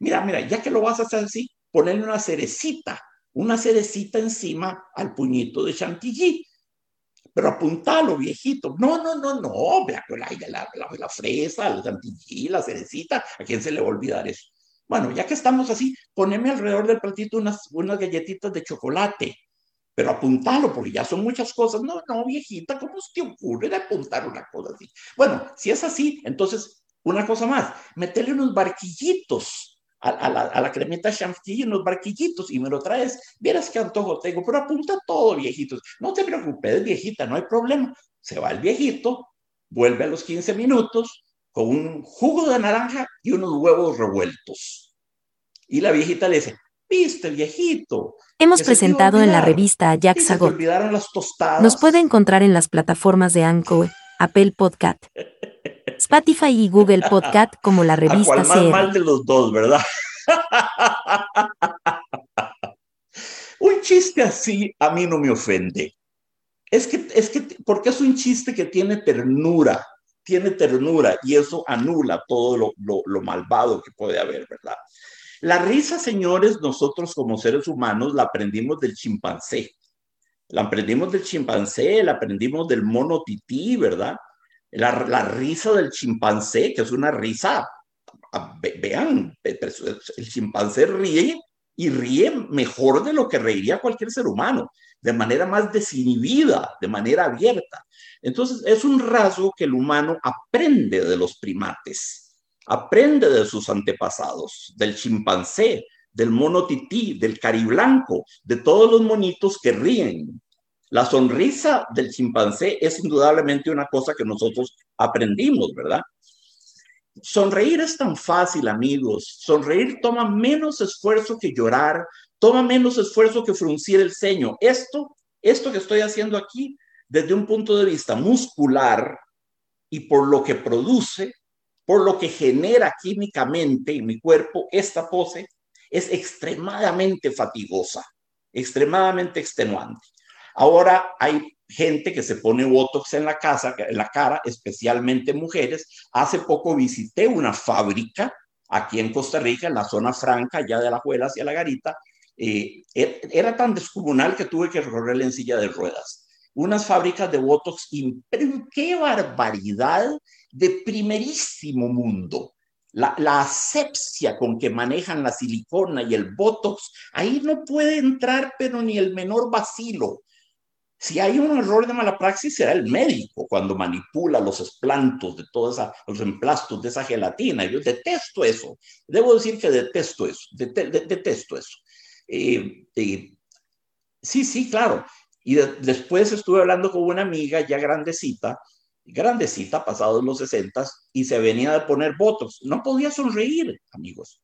Mira, mira, ya que lo vas a hacer así, ponerle una cerecita, una cerecita encima al puñito de chantilly. pero apuntalo, viejito. No, no, no, no, la, la, la, la fresa, la chantilly, la cerecita, ¿a quién se le va a olvidar eso? Bueno, ya que estamos así, poneme alrededor del platito unas, unas galletitas de chocolate, pero apuntalo, porque ya son muchas cosas. No, no, viejita, ¿cómo se te ocurre de apuntar una cosa así? Bueno, si es así, entonces, una cosa más, metele unos barquillitos a, la, a la, cremita chantilly en los barquillitos y me lo traes. Vieras qué antojo tengo, pero apunta todo, viejitos. No te preocupes, viejita, no hay problema. Se va el viejito, vuelve a los 15 minutos con un jugo de naranja y unos huevos revueltos. Y la viejita le dice, viste, viejito. Hemos presentado en la revista Jack Sagot. Nos puede encontrar en las plataformas de Anchor, Apple Podcast, Spotify y Google Podcast como la revista ¿A cuál más mal de los dos, ¿verdad? un chiste así a mí no me ofende. Es que, es que, porque es un chiste que tiene ternura, tiene ternura y eso anula todo lo, malvado que puede haber, ¿verdad? La risa, señores, nosotros como seres humanos la aprendimos del chimpancé. La aprendimos del chimpancé, la aprendimos del mono tití, ¿verdad? La, la risa del chimpancé, que es una risa, vean, el chimpancé ríe y ríe mejor de lo que reiría cualquier ser humano, de manera más desinhibida, de manera abierta. Entonces, es un rasgo que el humano aprende de los primates, aprende de sus antepasados, del chimpancé, del mono tití, del cariblanco, de todos los monitos que ríen, la sonrisa del chimpancé es indudablemente una cosa que nosotros aprendimos, ¿verdad? Sonreír es tan fácil, amigos. Sonreír toma menos esfuerzo que llorar, toma menos esfuerzo que fruncir el ceño. Esto, esto que estoy haciendo aquí, desde un punto de vista muscular y por lo que produce, por lo que genera químicamente en mi cuerpo, esta pose es extremadamente fatigosa, extremadamente extenuante. Ahora hay gente que se pone Botox en la, casa, en la cara, especialmente mujeres. Hace poco visité una fábrica aquí en Costa Rica, en la zona franca, ya de la Juela hacia la Garita. Eh, er, era tan descomunal que tuve que recorrer en silla de ruedas. Unas fábricas de Botox, qué barbaridad de primerísimo mundo. La, la, asepsia con que manejan la silicona y el botox, ahí no puede entrar pero ni el menor vacilo. Si hay un error de mala praxis, será el médico cuando manipula los esplantos de todos los emplastos de esa gelatina. Yo detesto eso. Debo decir que detesto eso. detesto eso. Eh, eh, sí, sí, claro. Y después estuve hablando con una amiga ya grandecita, grandecita, pasados los 60, y se venía a poner votos. No podía sonreír, amigos.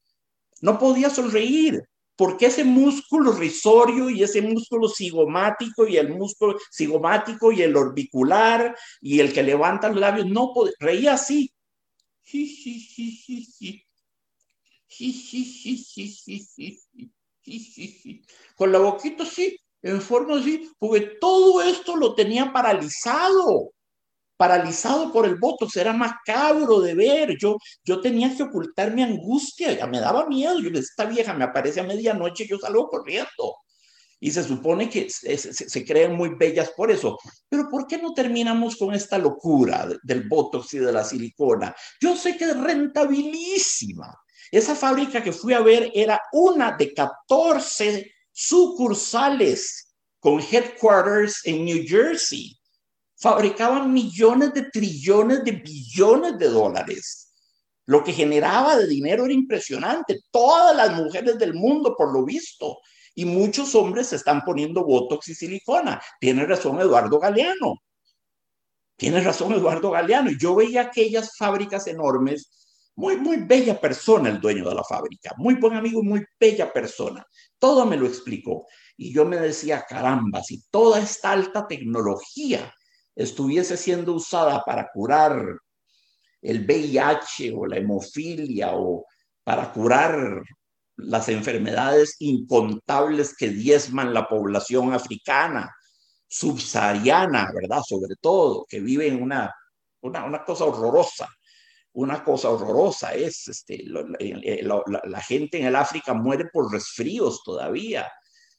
No podía sonreír porque ese músculo risorio y ese músculo cigomático y el músculo cigomático y el orbicular y el que levanta los labios, no reía así. Con la boquita así, en forma así, porque todo esto lo tenía paralizado paralizado por el voto, era macabro de ver, yo, yo tenía que ocultar mi angustia, ya me daba miedo, yo esta vieja me aparece a medianoche, yo salgo corriendo. Y se supone que se, se, creen muy bellas por eso. Pero ¿por qué no terminamos con esta locura del botox y de la silicona? Yo sé que es rentabilísima. Esa fábrica que fui a ver era una de 14 sucursales con headquarters en New Jersey fabricaban millones de trillones de billones de dólares. Lo que generaba de dinero era impresionante. Todas las mujeres del mundo, por lo visto, y muchos hombres se están poniendo botox y silicona. Tiene razón Eduardo Galeano. Tiene razón Eduardo Galeano. Yo veía aquellas fábricas enormes, muy, muy bella persona el dueño de la fábrica, muy buen amigo, muy bella persona. Todo me lo explicó. Y yo me decía, caramba, si toda esta alta tecnología estuviese siendo usada para curar el VIH o la hemofilia o para curar las enfermedades incontables que diezman la población africana, subsahariana, ¿verdad? Sobre todo, que vive en una, una, cosa horrorosa. Una cosa horrorosa es, este, la gente en el África muere por resfríos todavía.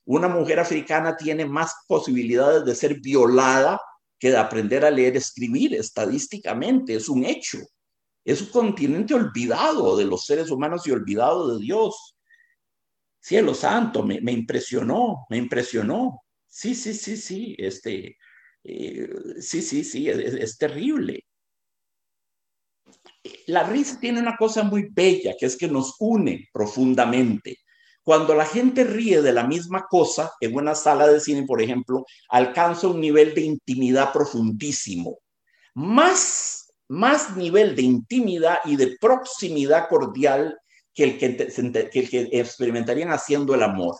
Una mujer africana tiene más posibilidades de ser violada que aprender a leer, escribir estadísticamente, es un hecho. Es un continente olvidado de los seres humanos y olvidado de Dios. Cielo santo, me, impresionó, me impresionó. Sí, sí, sí, sí, este, eh, sí, sí, sí, es terrible. La risa tiene una cosa muy bella, que es que nos une profundamente. Cuando la gente ríe de la misma cosa en una sala de cine, por ejemplo, alcanza un nivel de intimidad profundísimo. Más, más nivel de intimidad y de proximidad cordial que el que, que experimentarían haciendo el amor.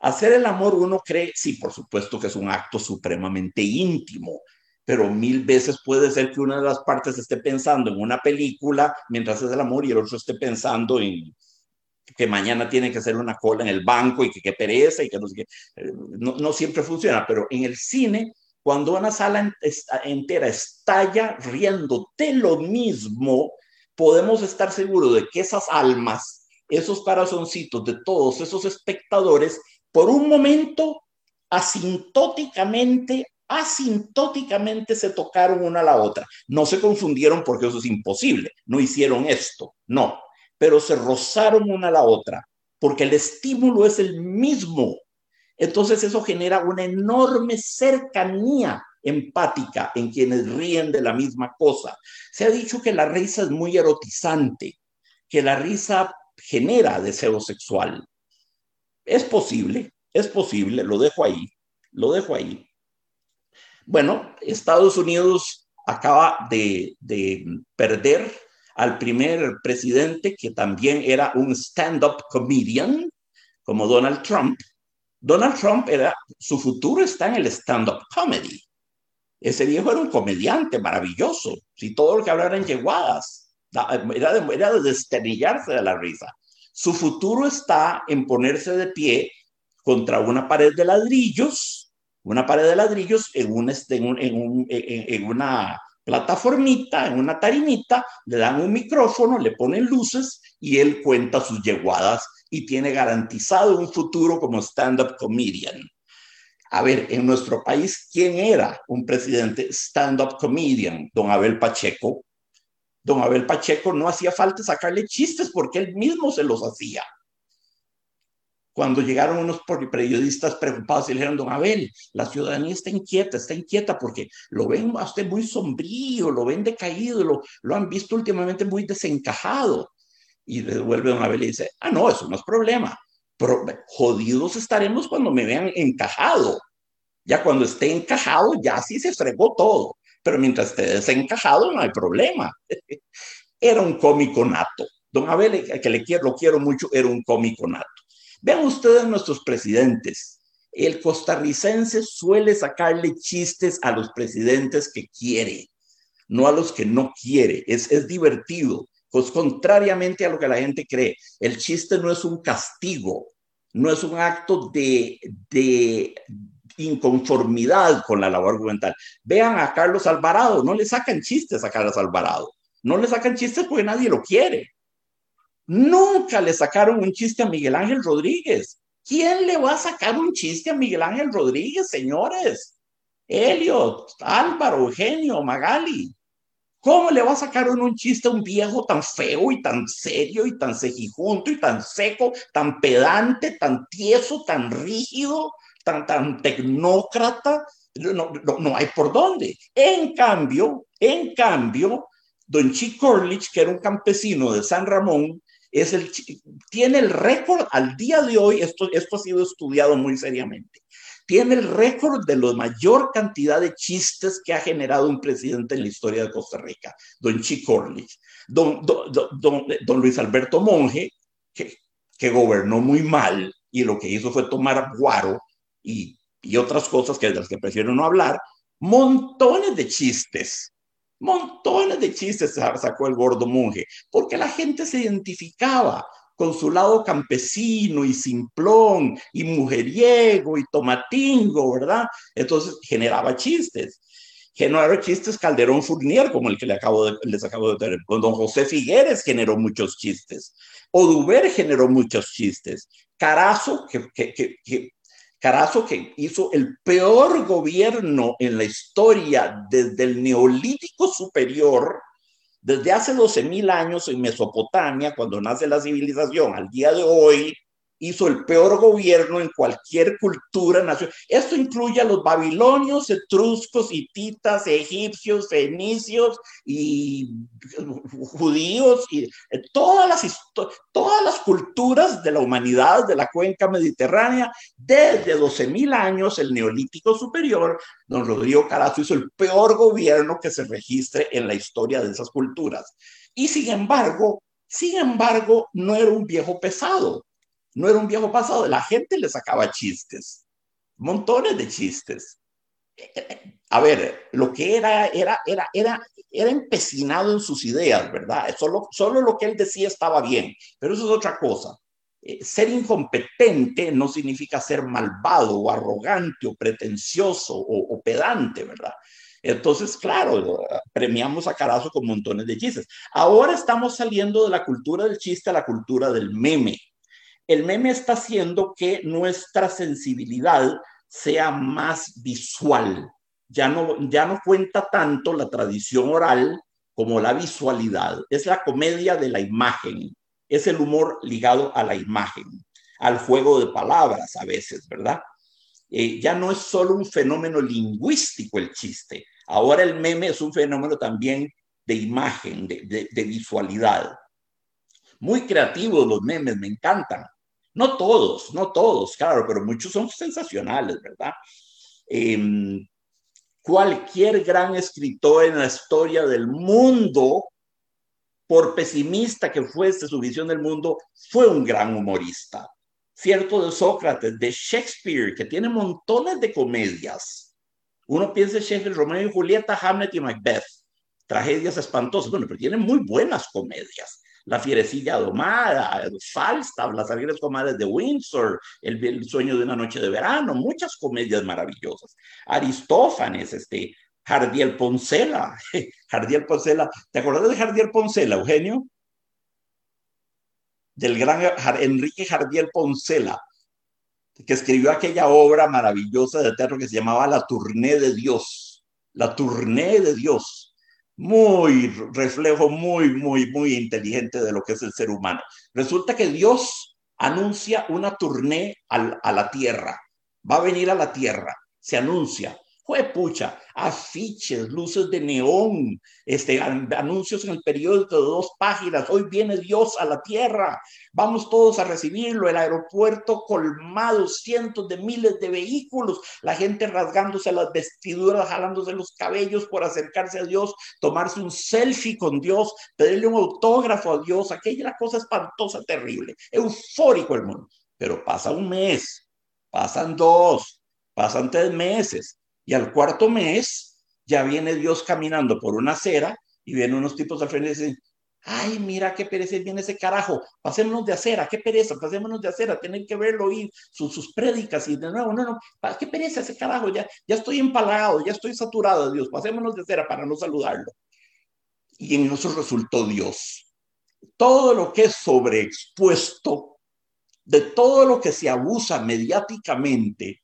Hacer el amor uno cree, sí, por supuesto que es un acto supremamente íntimo, pero mil veces puede ser que una de las partes esté pensando en una película mientras es el amor y el otro esté pensando en, que mañana tiene que hacer una cola en el banco y que, qué pereza y que. Eh, no, siempre funciona, pero en el cine, cuando una sala entera estalla riendo de lo mismo, podemos estar seguros de que esas almas, esos corazoncitos de todos esos espectadores, por un momento asintóticamente asintóticamente se tocaron una a la otra. No se confundieron porque eso es imposible, no hicieron esto, no, pero se rozaron una a la otra, porque el estímulo es el mismo. Entonces eso genera una enorme cercanía empática en quienes ríen de la misma cosa. Se ha dicho que la risa es muy erotizante, que la risa genera deseo sexual. Es posible, es posible, lo dejo ahí, lo dejo ahí. Bueno, Estados Unidos acaba de, de perder al primer presidente que también era un stand-up comedian, como Donald Trump. Donald Trump era, su futuro está en el stand-up comedy. Ese viejo era un comediante maravilloso, si todo lo que hablara en yeguadas, era de, era de desternillarse de la risa. Su futuro está en ponerse de pie contra una pared de ladrillos, una pared de ladrillos en, en una plataformita, en una tarimita, le dan un micrófono, le ponen luces y él cuenta sus yeguadas y tiene garantizado un futuro como stand-up comedian. A ver, en nuestro país, ¿quién era un presidente stand-up comedian? Don Abel Pacheco. Don Abel Pacheco no hacía falta sacarle chistes porque él mismo se los hacía cuando llegaron unos periodistas preocupados y le dijeron, don Abel, la ciudadanía está inquieta, está inquieta porque lo ven a usted muy sombrío, lo ven decaído, lo, han visto últimamente muy desencajado. Y devuelve don Abel y dice, ah, no, eso no es problema. Jodidos estaremos cuando me vean encajado. Ya cuando esté encajado, ya sí se fregó todo. Pero mientras esté desencajado, no hay problema. era un cómico nato. Don Abel, que le quiero, lo quiero mucho, era un cómico nato. Vean ustedes nuestros presidentes. El costarricense suele sacarle chistes a los presidentes que quiere, no a los que no quiere. Es, es divertido. Pues contrariamente a lo que la gente cree, el chiste no es un castigo, no es un acto de, de inconformidad con la labor gubernamental. Vean a Carlos Alvarado, no le sacan chistes a Carlos Alvarado, no le sacan chistes porque nadie lo quiere. Nunca le sacaron un chiste a Miguel Ángel Rodríguez. ¿Quién le va a sacar un chiste a Miguel Ángel Rodríguez, señores? Elliot, Álvaro, Eugenio, Magali. ¿Cómo le va a sacar un chiste a un viejo tan feo y tan serio y tan cejijunto y tan seco, tan pedante, tan tieso, tan rígido, tan, tan tecnócrata? No, no, no hay por dónde. En cambio, en cambio, don Chico Orlich, que era un campesino de San Ramón, es el, tiene el récord al día de hoy, esto, esto ha sido estudiado muy seriamente, tiene el récord de la mayor cantidad de chistes que ha generado un presidente en la historia de Costa Rica, don Chico Orlich. Don, don, Luis Alberto Monge, que, que gobernó muy mal y lo que hizo fue tomar guaro y, y otras cosas que de las que prefiero no hablar, montones de chistes Montones de chistes sacó el gordo monje, porque la gente se identificaba con su lado campesino y simplón y mujeriego y tomatingo, ¿verdad? Entonces generaba chistes. Generaba chistes Calderón Fournier, como el que le acabo de, les acabo de tener. Don José Figueres generó muchos chistes. Oduber generó muchos chistes. Carazo, que, Carazo que hizo el peor gobierno en la historia desde el neolítico superior, desde hace 12.000 años en Mesopotamia, cuando nace la civilización, al día de hoy, hizo el peor gobierno en cualquier cultura nacional. Esto incluye a los babilonios, etruscos, hititas, egipcios, fenicios y judíos y eh, todas las, todas las culturas de la humanidad de la cuenca mediterránea desde 12.000 años, el neolítico superior, don Rodrigo Carazo hizo el peor gobierno que se registre en la historia de esas culturas. Y sin embargo, sin embargo, no era un viejo pesado no era un viejo pasado, la gente le sacaba chistes, montones de chistes. A ver, lo que era, era, era, era, era empecinado en sus ideas, ¿verdad? Solo, solo lo que él decía estaba bien, pero eso es otra cosa. Eh, ser incompetente no significa ser malvado o arrogante o pretencioso o, o pedante, ¿verdad? Entonces, claro, premiamos a Carazo con montones de chistes. Ahora estamos saliendo de la cultura del chiste a la cultura del meme el meme está haciendo que nuestra sensibilidad sea más visual. Ya no, ya no cuenta tanto la tradición oral como la visualidad. Es la comedia de la imagen. Es el humor ligado a la imagen, al juego de palabras a veces, ¿verdad? Eh, ya no es solo un fenómeno lingüístico el chiste. Ahora el meme es un fenómeno también de imagen, de, de visualidad. Muy creativos los memes, me encantan. No todos, no todos, claro, pero muchos son sensacionales, ¿verdad? Em, cualquier gran escritor en la historia del mundo, por pesimista que fuese su visión del mundo, fue un gran humorista. Cierto de Sócrates, de Shakespeare, que tiene montones de comedias. Uno piensa en Shakespeare, Romeo y Julieta, Hamlet y Macbeth. Tragedias espantosas, bueno, pero tiene muy buenas comedias. La fierecilla domada, Falstaff, Las alegres comadres de Windsor, el, sueño de una noche de verano, muchas comedias maravillosas. Aristófanes, este, Jardiel Poncela, Jardiel Poncela, ¿te acuerdas de Jardiel Poncela, Eugenio? Del gran Enrique Jardiel Poncela, que escribió aquella obra maravillosa de teatro que se llamaba La Tournée de Dios, La Tournée de Dios muy reflejo muy, muy, muy inteligente de lo que es el ser humano. Resulta que Dios anuncia una tournée a la tierra. Va a venir a la tierra, se anuncia. Fue pucha, afiches, luces de neón, este, anuncios en el periódico de dos páginas. Hoy viene Dios a la tierra. Vamos todos a recibirlo. El aeropuerto colmado, cientos de miles de vehículos. La gente rasgándose las vestiduras, jalándose los cabellos por acercarse a Dios, tomarse un selfie con Dios, pedirle un autógrafo a Dios. Aquella cosa espantosa, terrible. Eufórico el mundo. Pero pasa un mes, pasan dos, pasan tres meses y al cuarto mes ya viene Dios caminando por una acera y vienen unos tipos al frente y dicen, ay, mira qué pereza viene ese carajo, pasémonos de acera, qué pereza, pasémonos de acera, tener que verlo, oír sus, sus prédicas y de nuevo, no, no, qué pereza ese carajo, ya, ya estoy empalagado, ya estoy saturado de Dios, pasémonos de acera para no saludarlo. Y en eso resultó Dios. Todo lo que es sobreexpuesto, de todo lo que se abusa mediáticamente,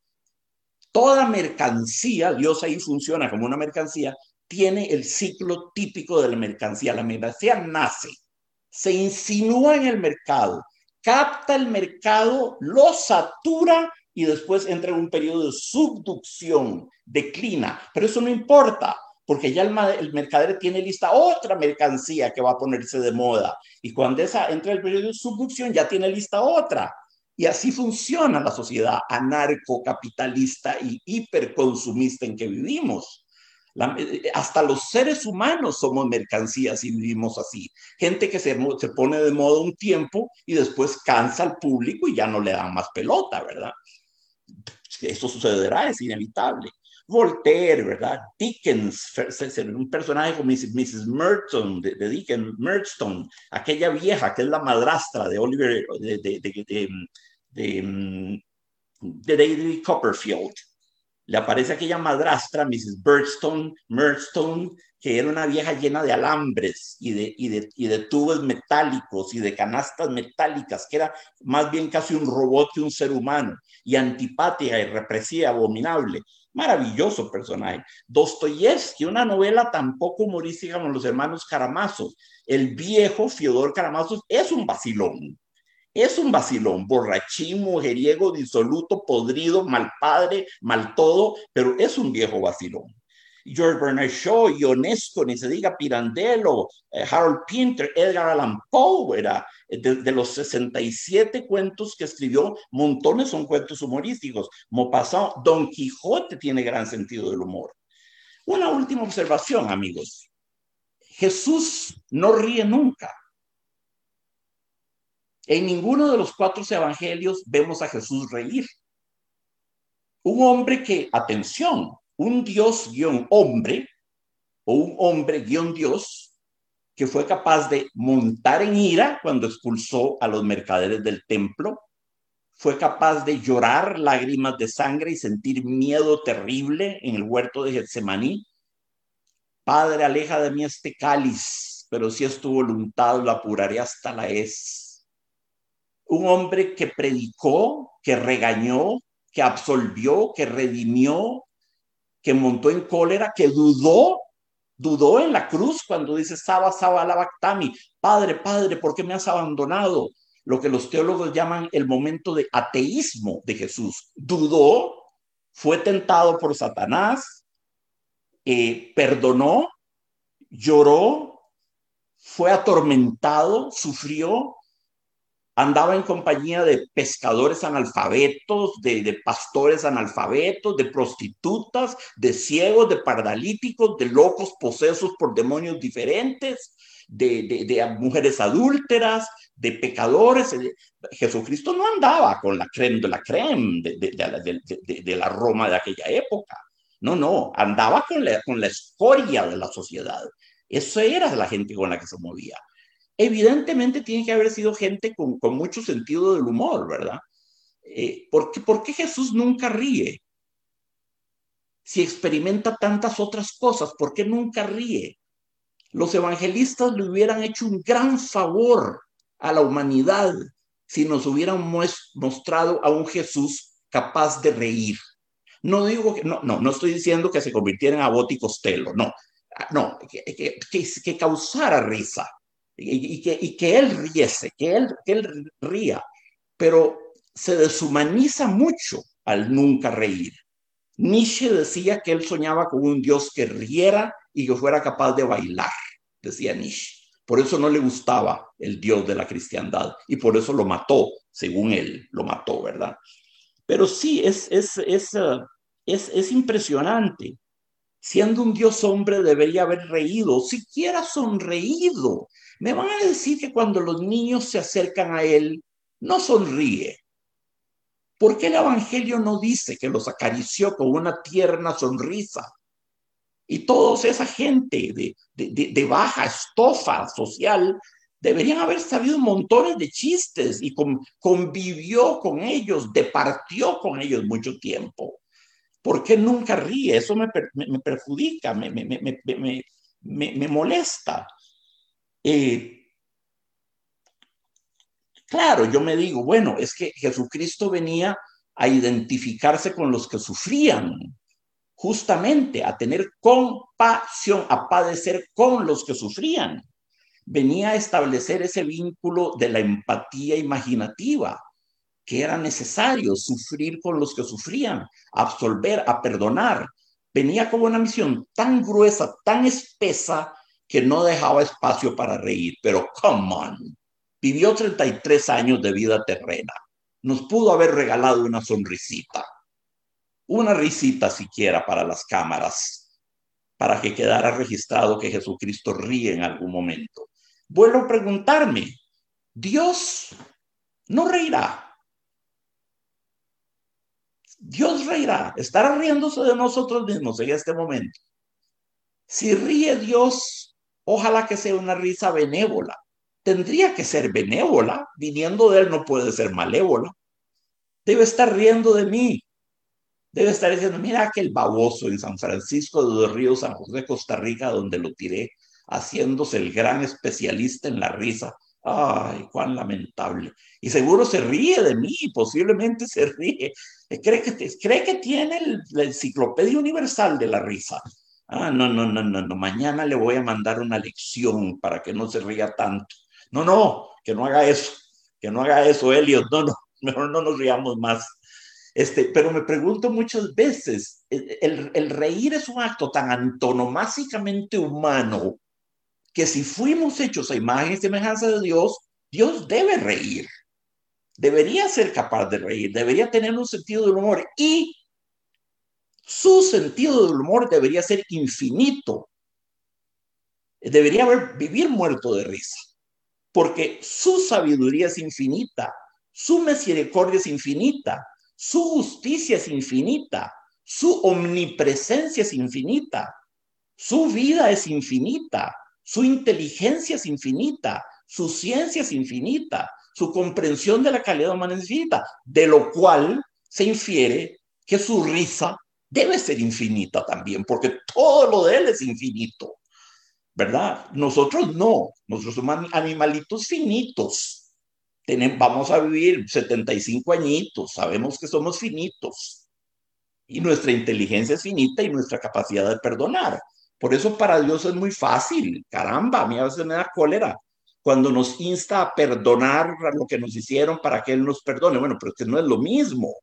Toda mercancía, Dios ahí funciona como una mercancía, tiene el ciclo típico de la mercancía. La mercancía nace, se insinúa en el mercado, capta el mercado, lo satura y después entra en un periodo de subducción, declina. Pero eso no importa, porque ya el, mercader tiene lista otra mercancía que va a ponerse de moda. Y cuando esa entra el periodo de subducción, ya tiene lista otra. Y así funciona la sociedad anarcocapitalista y hiperconsumista en que vivimos. Eh, hasta los seres humanos somos mercancías y vivimos así. Gente que se, se pone de moda un tiempo y después cansa al público y ya no le dan más pelota, ¿verdad? Eso sucederá, es inevitable. Voltaire, ¿verdad? Dickens, un personaje como Mrs. Merton, de, Dickens, Murdston, aquella vieja que es la madrastra de Oliver, de, de, de, David Copperfield. Le aparece aquella madrastra, Mrs. Birdstone, que era una vieja llena de alambres y de, y de, y de tubos metálicos y de canastas metálicas, que era más bien casi un robot que un ser humano, y antipática y represiva, abominable. Maravilloso personaje. Dostoyevsky, una novela tampoco humorística como los hermanos Karamazov. El viejo Fiodor Karamazov es un vacilón. Es un vacilón, borrachín, mujeriego, disoluto, podrido, mal padre, mal todo, pero es un viejo vacilón. George Bernard Shaw, Ionesco, ni se diga Pirandello, eh, Harold Pinter, Edgar Allan Poe, era eh, de, los 67 cuentos que escribió, montones son cuentos humorísticos. Maupassant, Don Quijote tiene gran sentido del humor. Una última observación, amigos. Jesús no ríe nunca. En ninguno de los cuatro evangelios vemos a Jesús reír. Un hombre que, atención, un Dios guion hombre o un hombre guion Dios que fue capaz de montar en ira cuando expulsó a los mercaderes del templo, fue capaz de llorar lágrimas de sangre y sentir miedo terrible en el huerto de Getsemaní. Padre, aleja de mí este cáliz, pero si es tu voluntad, lo apuraré hasta la es. Un hombre que predicó, que regañó, que absolvió, que redimió, que montó en cólera, que dudó, dudó en la cruz cuando dice, Saba, Saba, Labactami, Padre, Padre, ¿por qué me has abandonado? Lo que los teólogos llaman el momento de ateísmo de Jesús. Dudó, fue tentado por Satanás, eh, perdonó, lloró, fue atormentado, sufrió, andaba en compañía de pescadores analfabetos, de, pastores analfabetos, de prostitutas, de ciegos, de pardalíticos, de locos posesos por demonios diferentes, de, mujeres adúlteras, de pecadores. Jesucristo no andaba con la creme de la creme de, la Roma de aquella época. No, no, andaba con la, con la escoria de la sociedad. Eso era la gente con la que se movía evidentemente tiene que haber sido gente con, mucho sentido del humor, ¿verdad? Eh, ¿por, qué, Jesús nunca ríe? Si experimenta tantas otras cosas, ¿por qué nunca ríe? Los evangelistas le hubieran hecho un gran favor a la humanidad si nos hubieran mostrado a un Jesús capaz de reír. No digo que, no, no, no estoy diciendo que se convirtiera en Abot y Costello, no, ah, no, que, que, que causara risa, y, que, y que él riese, que él, que él ría, pero se deshumaniza mucho al nunca reír. Nietzsche decía que él soñaba con un Dios que riera y que fuera capaz de bailar, decía Nietzsche. Por eso no le gustaba el Dios de la cristiandad y por eso lo mató, según él, lo mató, ¿verdad? Pero sí, es, es, es, uh, es, es impresionante. Siendo un Dios hombre debería haber reído, siquiera sonreído, me van a decir que cuando los niños se acercan a él, no sonríe. ¿Por qué el Evangelio no dice que los acarició con una tierna sonrisa? Y toda esa gente de, de, baja estofa social deberían haber sabido montones de chistes y convivió con ellos, departió con ellos mucho tiempo. ¿Por qué nunca ríe? Eso me, me perjudica, me, me molesta. Eh, claro, yo me digo, bueno, es que Jesucristo venía a identificarse con los que sufrían, justamente a tener compasión, a padecer con los que sufrían. Venía a establecer ese vínculo de la empatía imaginativa, que era necesario sufrir con los que sufrían, absolver, a perdonar. Venía como una misión tan gruesa, tan espesa, que no dejaba espacio para reír, pero come on, vivió 33 años de vida terrena. Nos pudo haber regalado una sonrisita, una risita siquiera para las cámaras, para que quedara registrado que Jesucristo ríe en algún momento. Vuelvo a preguntarme, ¿Dios no reirá? Dios reirá, estará riéndose de nosotros mismos en este momento. Si ríe Dios, Ojalá que sea una risa benévola. Tendría que ser benévola. Viniendo de él no puede ser malévola. Debe estar riendo de mí. debe estar diciendo, mira aquel baboso en San Francisco de los Ríos, San José, Costa Rica, donde lo tiré, haciéndose el gran especialista en la risa. Ay, cuán lamentable. Y seguro se ríe de mí, posiblemente se ríe. Cree que, cree que tiene la enciclopedia universal de la risa. Ah, no, no, no, no, no. Mañana le voy a mandar una lección para que no se ría tanto. No, no, que no haga eso. Que no haga eso, Elliot. No, no, mejor no nos riamos más. Este, pero me pregunto muchas veces, el, el reír es un acto tan antonomásicamente humano que si fuimos hechos a imagen y semejanza de Dios, Dios debe reír. Debería ser capaz de reír, debería tener un sentido del humor y su sentido del humor debería ser infinito. Debería haber, vivir muerto de risa, porque su sabiduría es infinita, su misericordia es infinita, su justicia es infinita, su omnipresencia es infinita, su vida es infinita, su inteligencia es infinita, su ciencia es infinita, su comprensión de la calidad humana es infinita, de lo cual se infiere que su risa debe ser infinita también, porque todo lo de él es infinito, ¿verdad? Nosotros no, nosotros somos animalitos finitos. Tenemos, vamos a vivir 75 añitos, sabemos que somos finitos. Y nuestra inteligencia es finita y nuestra capacidad de perdonar. Por eso para Dios es muy fácil. Caramba, a mí a veces me da cólera cuando nos insta a perdonar lo que nos hicieron para que Él nos perdone. Bueno, pero es que no es lo mismo.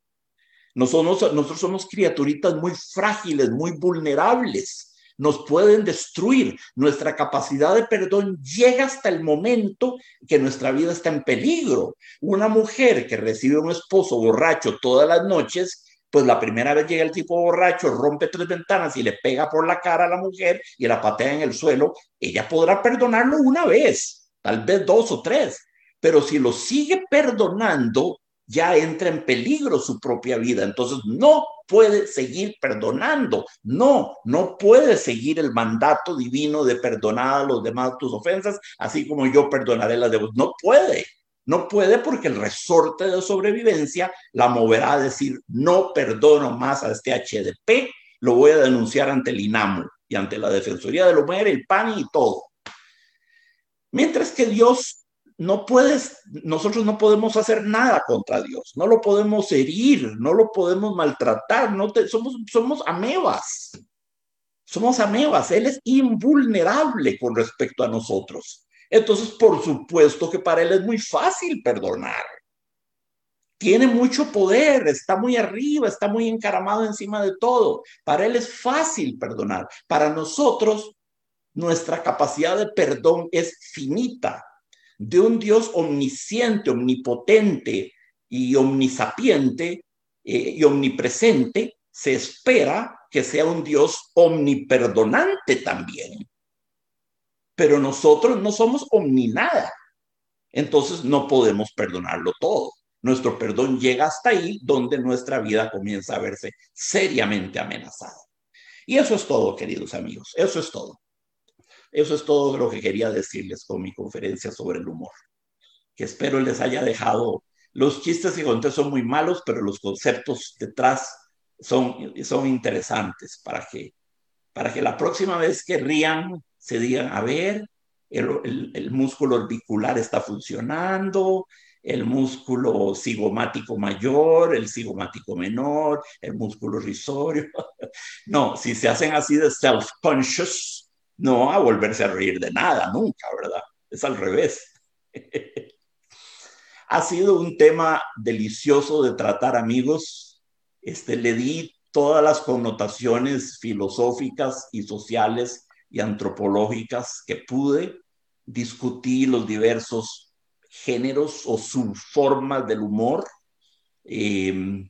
Nosotros, somos criaturitas muy frágiles, muy vulnerables. Nos pueden destruir. Nuestra capacidad de perdón llega hasta el momento que nuestra vida está en peligro. Una mujer que recibe un esposo borracho todas las noches pues la primera vez llega el tipo borracho, rompe tres ventanas y le pega por la cara a la mujer y la patea en el suelo, ella podrá perdonarlo una vez, tal vez dos o tres, pero si lo sigue perdonando, ya entra en peligro su propia vida. Entonces no puede seguir perdonando. No, no puede seguir el mandato divino de perdonar a los demás tus ofensas, así como yo perdonaré las de vos. No puede. No puede porque el resorte de sobrevivencia la moverá a decir, no perdono más a este HDP, lo voy a denunciar ante el INAMU y ante la Defensoría de la Mujer, el PAN y todo. Mientras que Dios no puede, nosotros no podemos hacer nada contra Dios, no lo podemos herir, no lo podemos maltratar, no somos, somos amebas, somos amebas, Él es invulnerable con respecto a nosotros. Entonces, por supuesto que para él es muy fácil perdonar. Tiene mucho poder, está muy arriba, está muy encaramado encima de todo. Para él es fácil perdonar. Para nosotros, nuestra capacidad de perdón es finita. De un Dios omnisciente, omnipotente y omnisapiente eh, y omnipresente, se espera que sea un Dios omniperdonante también pero nosotros no somos omninada. Entonces no podemos perdonarlo todo. Nuestro perdón llega hasta ahí donde nuestra vida comienza a verse seriamente amenazada. Y eso es todo, queridos amigos. Eso es todo. Eso es todo lo que quería decirles con mi conferencia sobre el humor. Que espero les haya dejado. Los chistes que conté son muy malos, pero los conceptos detrás son, son interesantes para que, para que la próxima vez que rían se digan, a ver, el, músculo orbicular está funcionando, el músculo cigomático mayor, el cigomático menor, el músculo risorio. No, si se hacen así de self-conscious, no a volverse a reír de nada, nunca, ¿verdad? Es al revés. ha sido un tema delicioso de tratar, amigos. Este, le di todas las connotaciones filosóficas y sociales y antropológicas que pude, discutir los diversos géneros o subformas del humor. Em,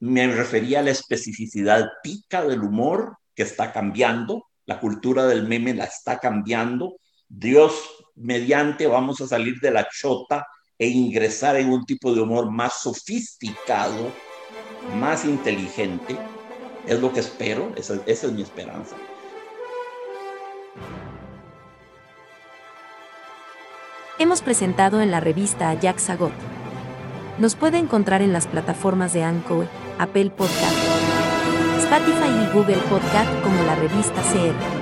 me refería a la especificidad pica del humor que está cambiando, la cultura del meme la está cambiando. Dios mediante vamos a salir de la chota e ingresar en un tipo de humor más sofisticado, más inteligente es lo que espero, esa, es mi esperanza. Hemos presentado en la revista a Jack Sagot. Nos puede encontrar en las plataformas de Anchor, Apple Podcast, Spotify y Google Podcast como la revista CR.